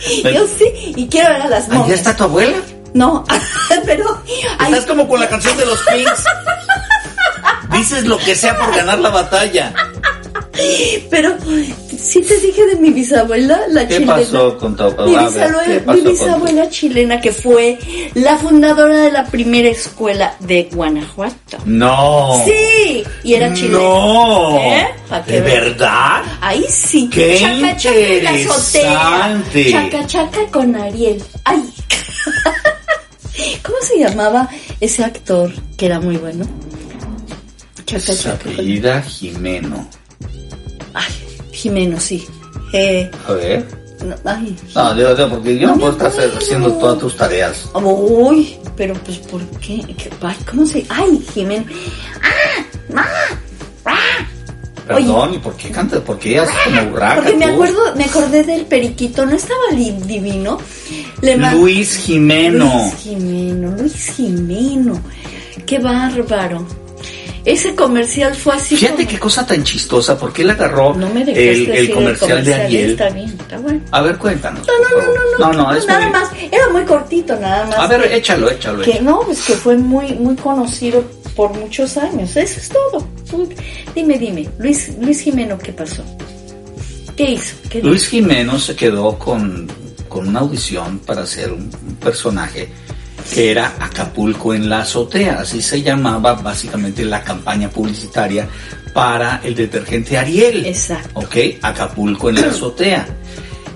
sí, yo sí, y quiero ver a las momias. Allá está tu abuela. No, pero... Estás como con la canción de los Kings. Dices lo que sea por ganar la batalla. Pero sí te dije de mi bisabuela, la ¿Qué chilena. pasó con tu Mi bisabuela, ¿qué mi pasó con tu- bisabuela chilena que fue la fundadora de la primera escuela de Guanajuato. No. Sí, y era chilena. No. ¿Eh? ¿De verdad? Ahí sí. ¡Qué chaca, chaca interesante! Chaca chaca con Ariel. Ay. ¿Cómo se llamaba ese actor que era muy bueno? Chaca apellida Jimeno. Ay, Jimeno, sí. Eh, A ver. no, ay. No, digo, digo, porque yo no, No puedo estar acuerdo. haciendo todas tus tareas. Uy, pero pues ¿por qué? ¿Qué- ay, ¿Cómo se? Ay, Jimeno. ¡Ah! ¡Ma! ¡Ah! Perdón, ¿y por qué cantas? ¿Por qué haces como burraca Porque me tú? acuerdo, me acordé del periquito, ¿no estaba divino? Le Luis Jimeno. Luis Jimeno, Luis Jimeno. Qué bárbaro. Ese comercial fue así Fíjate como- qué cosa tan chistosa, porque él agarró No me el, el decir comercial de Ariel. Está bien, está bueno. A ver, cuéntanos. No, no, no, no, no, No, nada muy- más. Era muy cortito, nada más. A ver, que- échalo, échalo. que échalo. no, pues que fue muy, muy conocido por muchos años. Eso es todo. Dime, dime, Luis, Luis Jimeno, ¿qué pasó? ¿Qué hizo? ¿Qué dijo? Luis Jimeno se quedó con, con una audición para ser un, un personaje que era Acapulco en la azotea, así se llamaba básicamente la campaña publicitaria para el detergente Ariel. Exacto. ¿Ok? Acapulco en la azotea.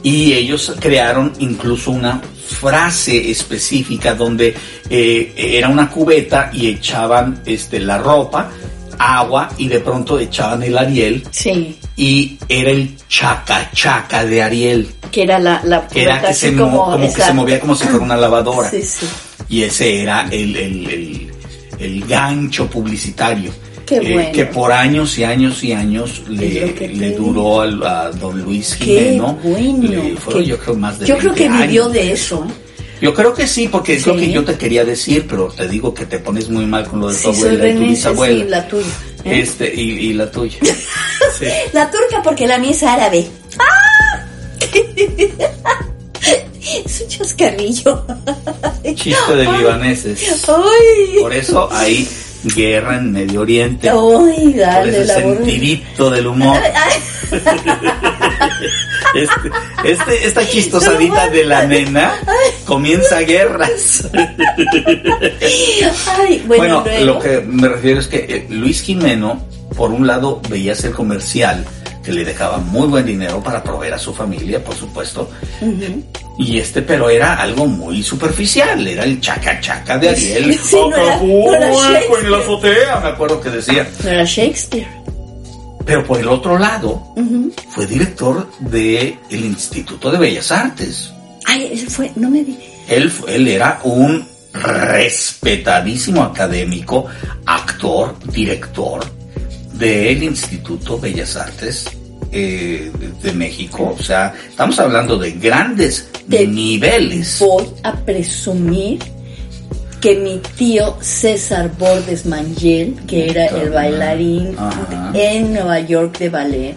Y ellos crearon incluso una frase específica donde eh, era una cubeta y echaban este, la ropa, agua y de pronto echaban el Ariel Sí, y era el chaca chaca de Ariel, que era la, la que era se, mo- como, que se movía como si fuera una lavadora. Sí, sí. Y ese era el, el, el- el gancho publicitario. Qué eh, bueno. que por años y años y años le, duró a, don Luis Qué Jimeno. bueno. Le fueron, qué- yo creo más de Yo creo 20 que vivió años de eso. Yo creo que sí, porque es lo que yo te quería decir, pero te digo que te pones muy mal con lo de tu Sí, abuela y tu René, sí, bisabuela. la tuya. ¿eh? Este, y, y la tuya. La turca porque la mía es árabe. ¡Ah! es un chascarrillo. Chiste de libaneses. Ay. Por eso hay guerra en Medio Oriente. Ay, Por dale, ese la borra. sentidito del humor. Este, este- esta chistosadita de la nena comienza guerras. Ay, bueno, lo que me refiero es que eh, Luis Jimeno, por un lado, veía ser comercial que le dejaba muy buen dinero para proveer a su familia, por supuesto. Y este, pero era algo muy superficial, era el chaca chaca de Ariel. Sí, no era- no era en la azotea, me acuerdo que decía. No era Shakespeare. Pero por el otro lado, fue director del Instituto de Bellas Artes. Ay, ese fue, no me di. Él, él era un respetadísimo académico, actor, director del Instituto Bellas Artes eh, de, México. O sea, estamos hablando de grandes Te niveles. Voy a presumir que mi tío César Bordes Mangel, que era el bailarín Ajá. en Nueva York de ballet,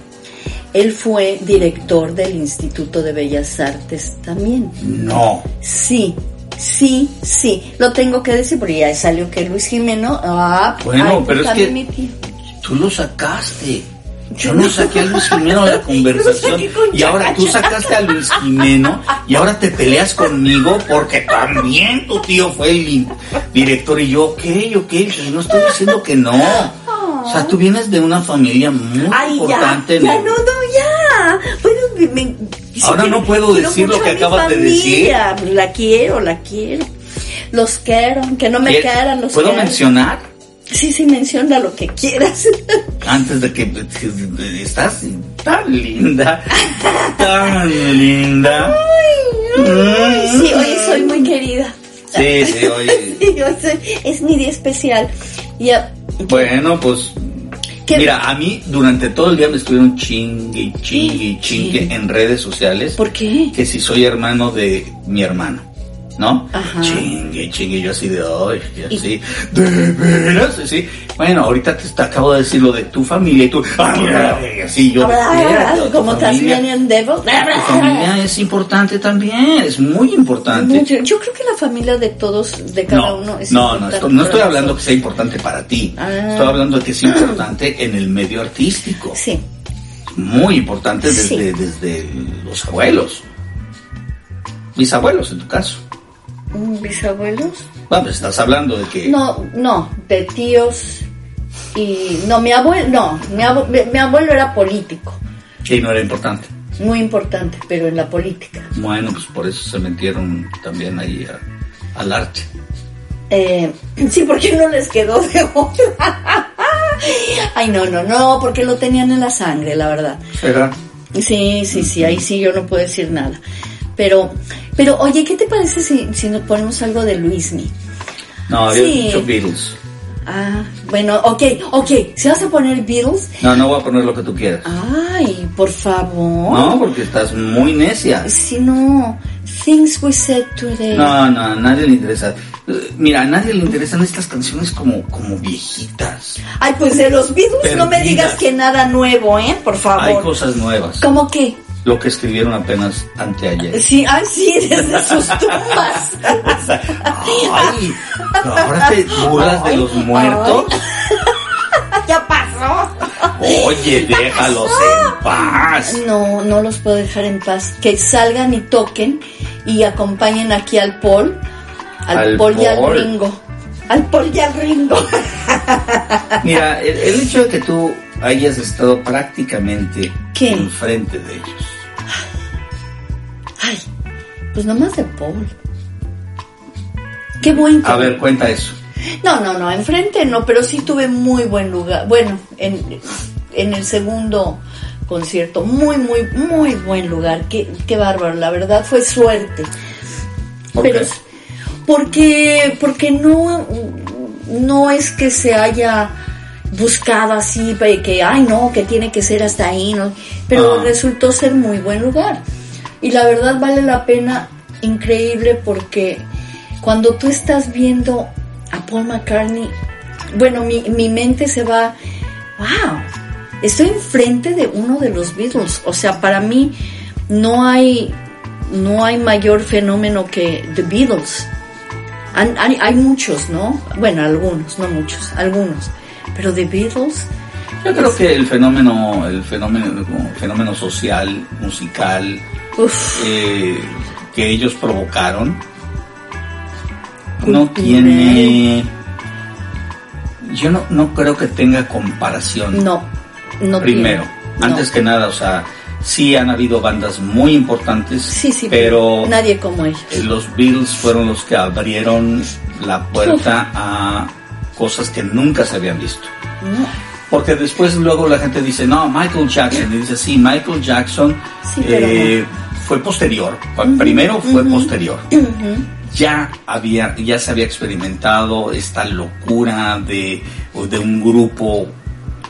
él fue director del Instituto de Bellas Artes también. No. Sí, sí, sí. Lo tengo que decir porque ya salió que Luis Jimeno. Ah, Bueno, ay, pero es también que- mi tío. Tú lo sacaste. Yo no saqué a Luis Jimeno de la conversación y ahora tú sacaste a Luis Jimeno y ahora te peleas conmigo porque también tu tío fue el director y yo, ok, ok, yo no estoy diciendo que no. O sea, tú vienes de una familia muy Ay, ya, importante. ya, el- no, no, ya. Bueno, me- Ahora quiero- no puedo decir lo que acabas de familia. La quiero, la quiero. Los quiero, que no me ¿Qué- quieran, los ¿Puedo quiero. mencionar? Sí, sí, menciona lo que quieras. Antes de que estás tan linda, tan linda. Mm. Sí, hoy soy muy querida. Sí, sí, hoy soy- es mi día especial. Ya, Bueno, pues ¿Qué? Mira, a mí durante todo el día me estuvieron chingue, y chingue, y chingue ¿Qué? en redes sociales. ¿Por qué? Que si soy hermano de mi hermano. ¿No? Ajá. Chingue, chingue, yo así de, ay, y así, de veras, sí. Bueno, ahorita te, te acabo de decir lo de tu familia y tú, ay, así yo. Como familia- Tasmanian Devil. Tu familia es importante también, es muy importante. Mucho. Yo creo que la familia de todos, de cada No, uno es no, no, importante no estoy para hablando que sea importante para ti. Ah. Estoy hablando de que es importante en el medio artístico. Sí. Muy importante desde, Sí. desde los abuelos. Mis abuelos, en tu caso. ¿Bisabuelos? Vamos, estás hablando de que... No, no, de tíos y... No, mi abuelo, no, mi, abue- mi- mi abuelo era político, que no era importante. muy importante, pero en la política. Bueno, pues por eso se metieron también ahí a- al arte. Eh, sí, porque no les quedó de otra. Ay, no, no, no, porque lo tenían en la sangre, la verdad. ¿Será? Sí, sí, sí, ahí sí yo no puedo decir nada. Pero, pero oye, ¿qué te parece si, si nos ponemos algo de Luismi? No, Sí. dicho Beatles. Ah, bueno, ok, ok, si vas a poner Beatles, No, no voy a poner lo que tú quieras. ay, por favor. No, porque estás muy necia. Si no, Things We Said Today. No, no, a nadie le interesa. Mira, a nadie le interesan estas canciones como, como viejitas. Ay, pues de los Beatles no me digas que nada nuevo, ¿eh? Por favor. Hay cosas nuevas. ¿Cómo qué? Lo que escribieron apenas anteayer. Sí, ay, sí, desde sus tumbas. Ay, ahora te burlas de los muertos. ya pasó. Oye, déjalos en paz. No, no los puedo dejar en paz. Que salgan y toquen y acompañen aquí al Paul, al, Al Paul y al Paul. Ringo. Al Paul y al Ringo. Mira, el, el hecho de que tú hayas estado prácticamente ¿Qué? enfrente de ellos. Ay, pues nomás de Paul. Qué buen A ver, cuenta eso. No, no, no, enfrente no, pero sí tuve muy buen lugar. Bueno, en, en el segundo concierto, muy, muy, muy buen lugar. Qué, qué bárbaro, la verdad fue suerte. ¿Por pero qué? porque, porque no, no es que se haya buscado así, que, ay no, que tiene que ser hasta ahí, ¿no? Pero Ah. resultó ser muy buen lugar. Y la verdad vale la pena, increíble, porque cuando tú estás viendo a Paul McCartney, bueno, mi, mi mente se va, wow, estoy enfrente de uno de los Beatles. O sea, para mí no hay, no hay mayor fenómeno que The Beatles. Hay, hay muchos, ¿no? Bueno, algunos, no muchos, algunos. Pero The Beatles, Yo creo que el fenómeno, el fenómeno, como fenómeno social, musical, eh, que ellos provocaron, no tiene. Yo no, no creo que tenga comparación. no, no Primero, tiene, no. antes que nada, o sea, sí han habido bandas muy importantes, Sí, sí, pero nadie como ellos. eh, los Beatles fueron los que abrieron la puerta a cosas que nunca se habían visto. No. Porque después luego la gente dice, no, Michael Jackson. Y dice, sí, Michael Jackson Sí, eh, fue posterior. Primero fue posterior. Ya había, ya se había experimentado esta locura de, de un grupo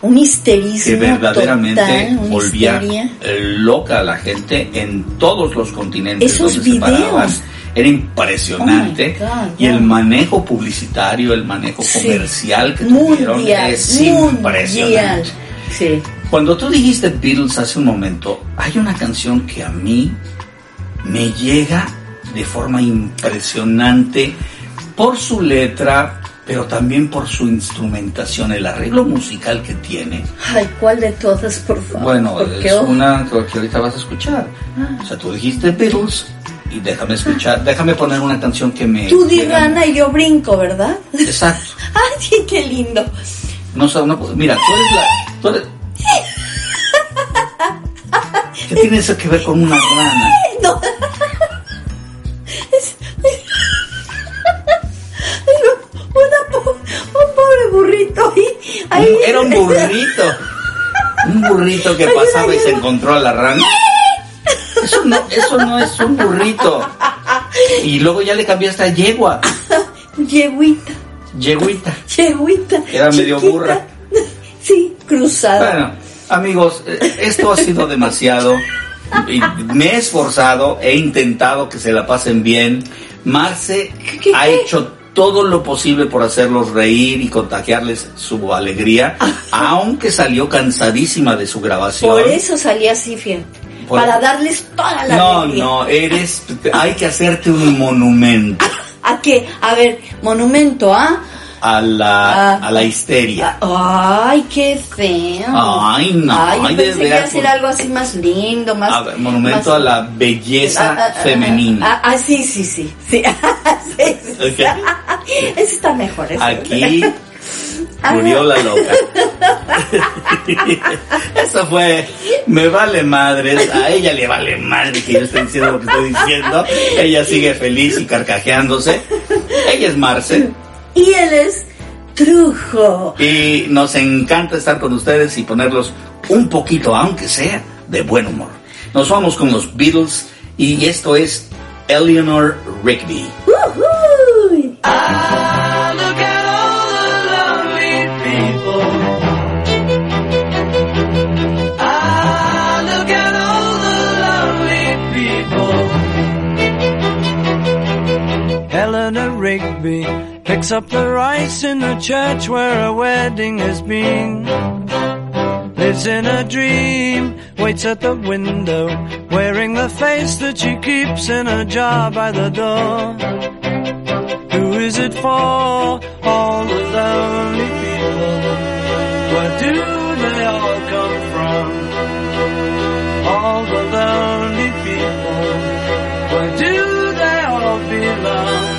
Un histerismo que verdaderamente total, volvía histeria. loca a la gente en todos los continentes Esos videos. Era impresionante. Oh God, y el manejo publicitario, el manejo Sí. comercial que tuvieron Mundial, es mundial. impresionante. Sí. Cuando tú dijiste Beatles hace un momento, hay una canción que a mí me llega de forma impresionante por su letra, pero también por su instrumentación, el arreglo musical que tiene. Ay, ¿cuál de todas, por favor? Bueno, es oh, una que que ahorita vas a escuchar. O sea, tú dijiste Beatles y déjame escuchar, déjame poner una canción que me... Tú di rana y yo brinco, ¿verdad? Exacto. Ay, qué lindo. No, sé, no, mira, tú eres la... tú eres- ¿Qué tiene eso que ver con una rana? No. Una po- un pobre burrito ahí. Era un burrito. Un burrito que pasaba y se encontró a la rana. Eso no, eso no es un burrito. Y luego ya le cambiaste a yegua. Yeguita, Yeguita. yeguita. Era medio chiquita. burra. Sí, cruzada. Bueno, amigos, eh, esto ha sido demasiado. Me he esforzado, he intentado que se la pasen bien. Marce ¿Qué, ha qué? hecho todo lo posible por hacerlos reír y contagiarles su alegría, aunque salió cansadísima de su grabación. Por eso salí así, fíjate. Por- Para darles toda la No, alegría. no, eres. Hay que hacerte un monumento ¿A qué? A ver, monumento, ¿ah? a la, a la histeria. Ay, qué feo. Ay, no, Ay, yo ay, pensé de que a por- algo así más lindo, más... A ver, monumento más- a la belleza Ah, ah, ah, femenina. Ah, sí, sí, sí. sí. Sí, sí. Ok. Ese está mejor. ese. Aquí. Murió la loca. Eso fue, me vale madres, a ella le vale madre que yo esté diciendo lo que estoy diciendo. Ella sigue feliz y carcajeándose. Ella es Marce Y él es Trujo. y nos encanta estar con ustedes y ponerlos un poquito, aunque sea, de buen humor. Nos vamos con los Beatles y esto es Eleanor Rigby. Ujuy. Ah, Rigby picks up the rice in the church where a wedding has been. Lives in a dream, waits at the window, wearing the face that she keeps in a jar by the door. Who is it for? All the lonely people. Where do they all come from? All the lonely people. Where do they all belong?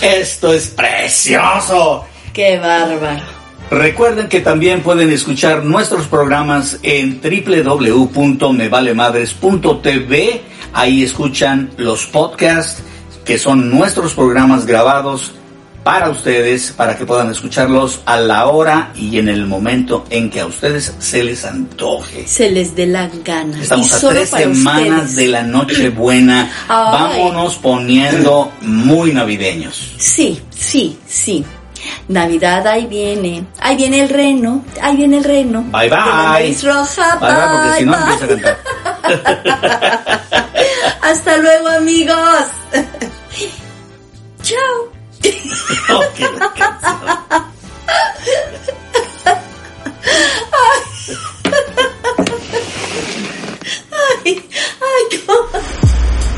Esto es precioso. Qué bárbaro. Recuerden que también pueden escuchar nuestros programas en www.mevalemadres.tv. Ahí escuchan los podcasts que son nuestros programas grabados para ustedes, para que puedan escucharlos a la hora y en el momento en que a ustedes se les antoje. Se les dé la gana. Estamos Y a tres semanas ustedes. de la Nochebuena. Vámonos poniendo muy navideños. Sí, sí, sí. Navidad ahí viene. Ahí viene el reno. Ahí viene el reno. Bye, bye. De la nariz roja. Bye, bye, porque si no empieza a cantar. Hasta luego, amigos. Chao. Ok. Ay, ay, cómo-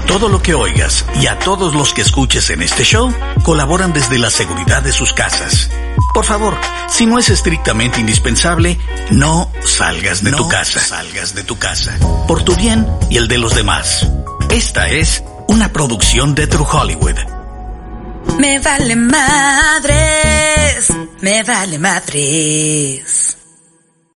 Todo lo que oigas y a todos los que escuches en este show colaboran desde la seguridad de sus casas. Por favor, si no es estrictamente indispensable, no salgas de tu casa. Salgas de tu casa. Por tu bien y el de los demás. Esta es una producción de True Hollywood. Me vale madres, me vale madres.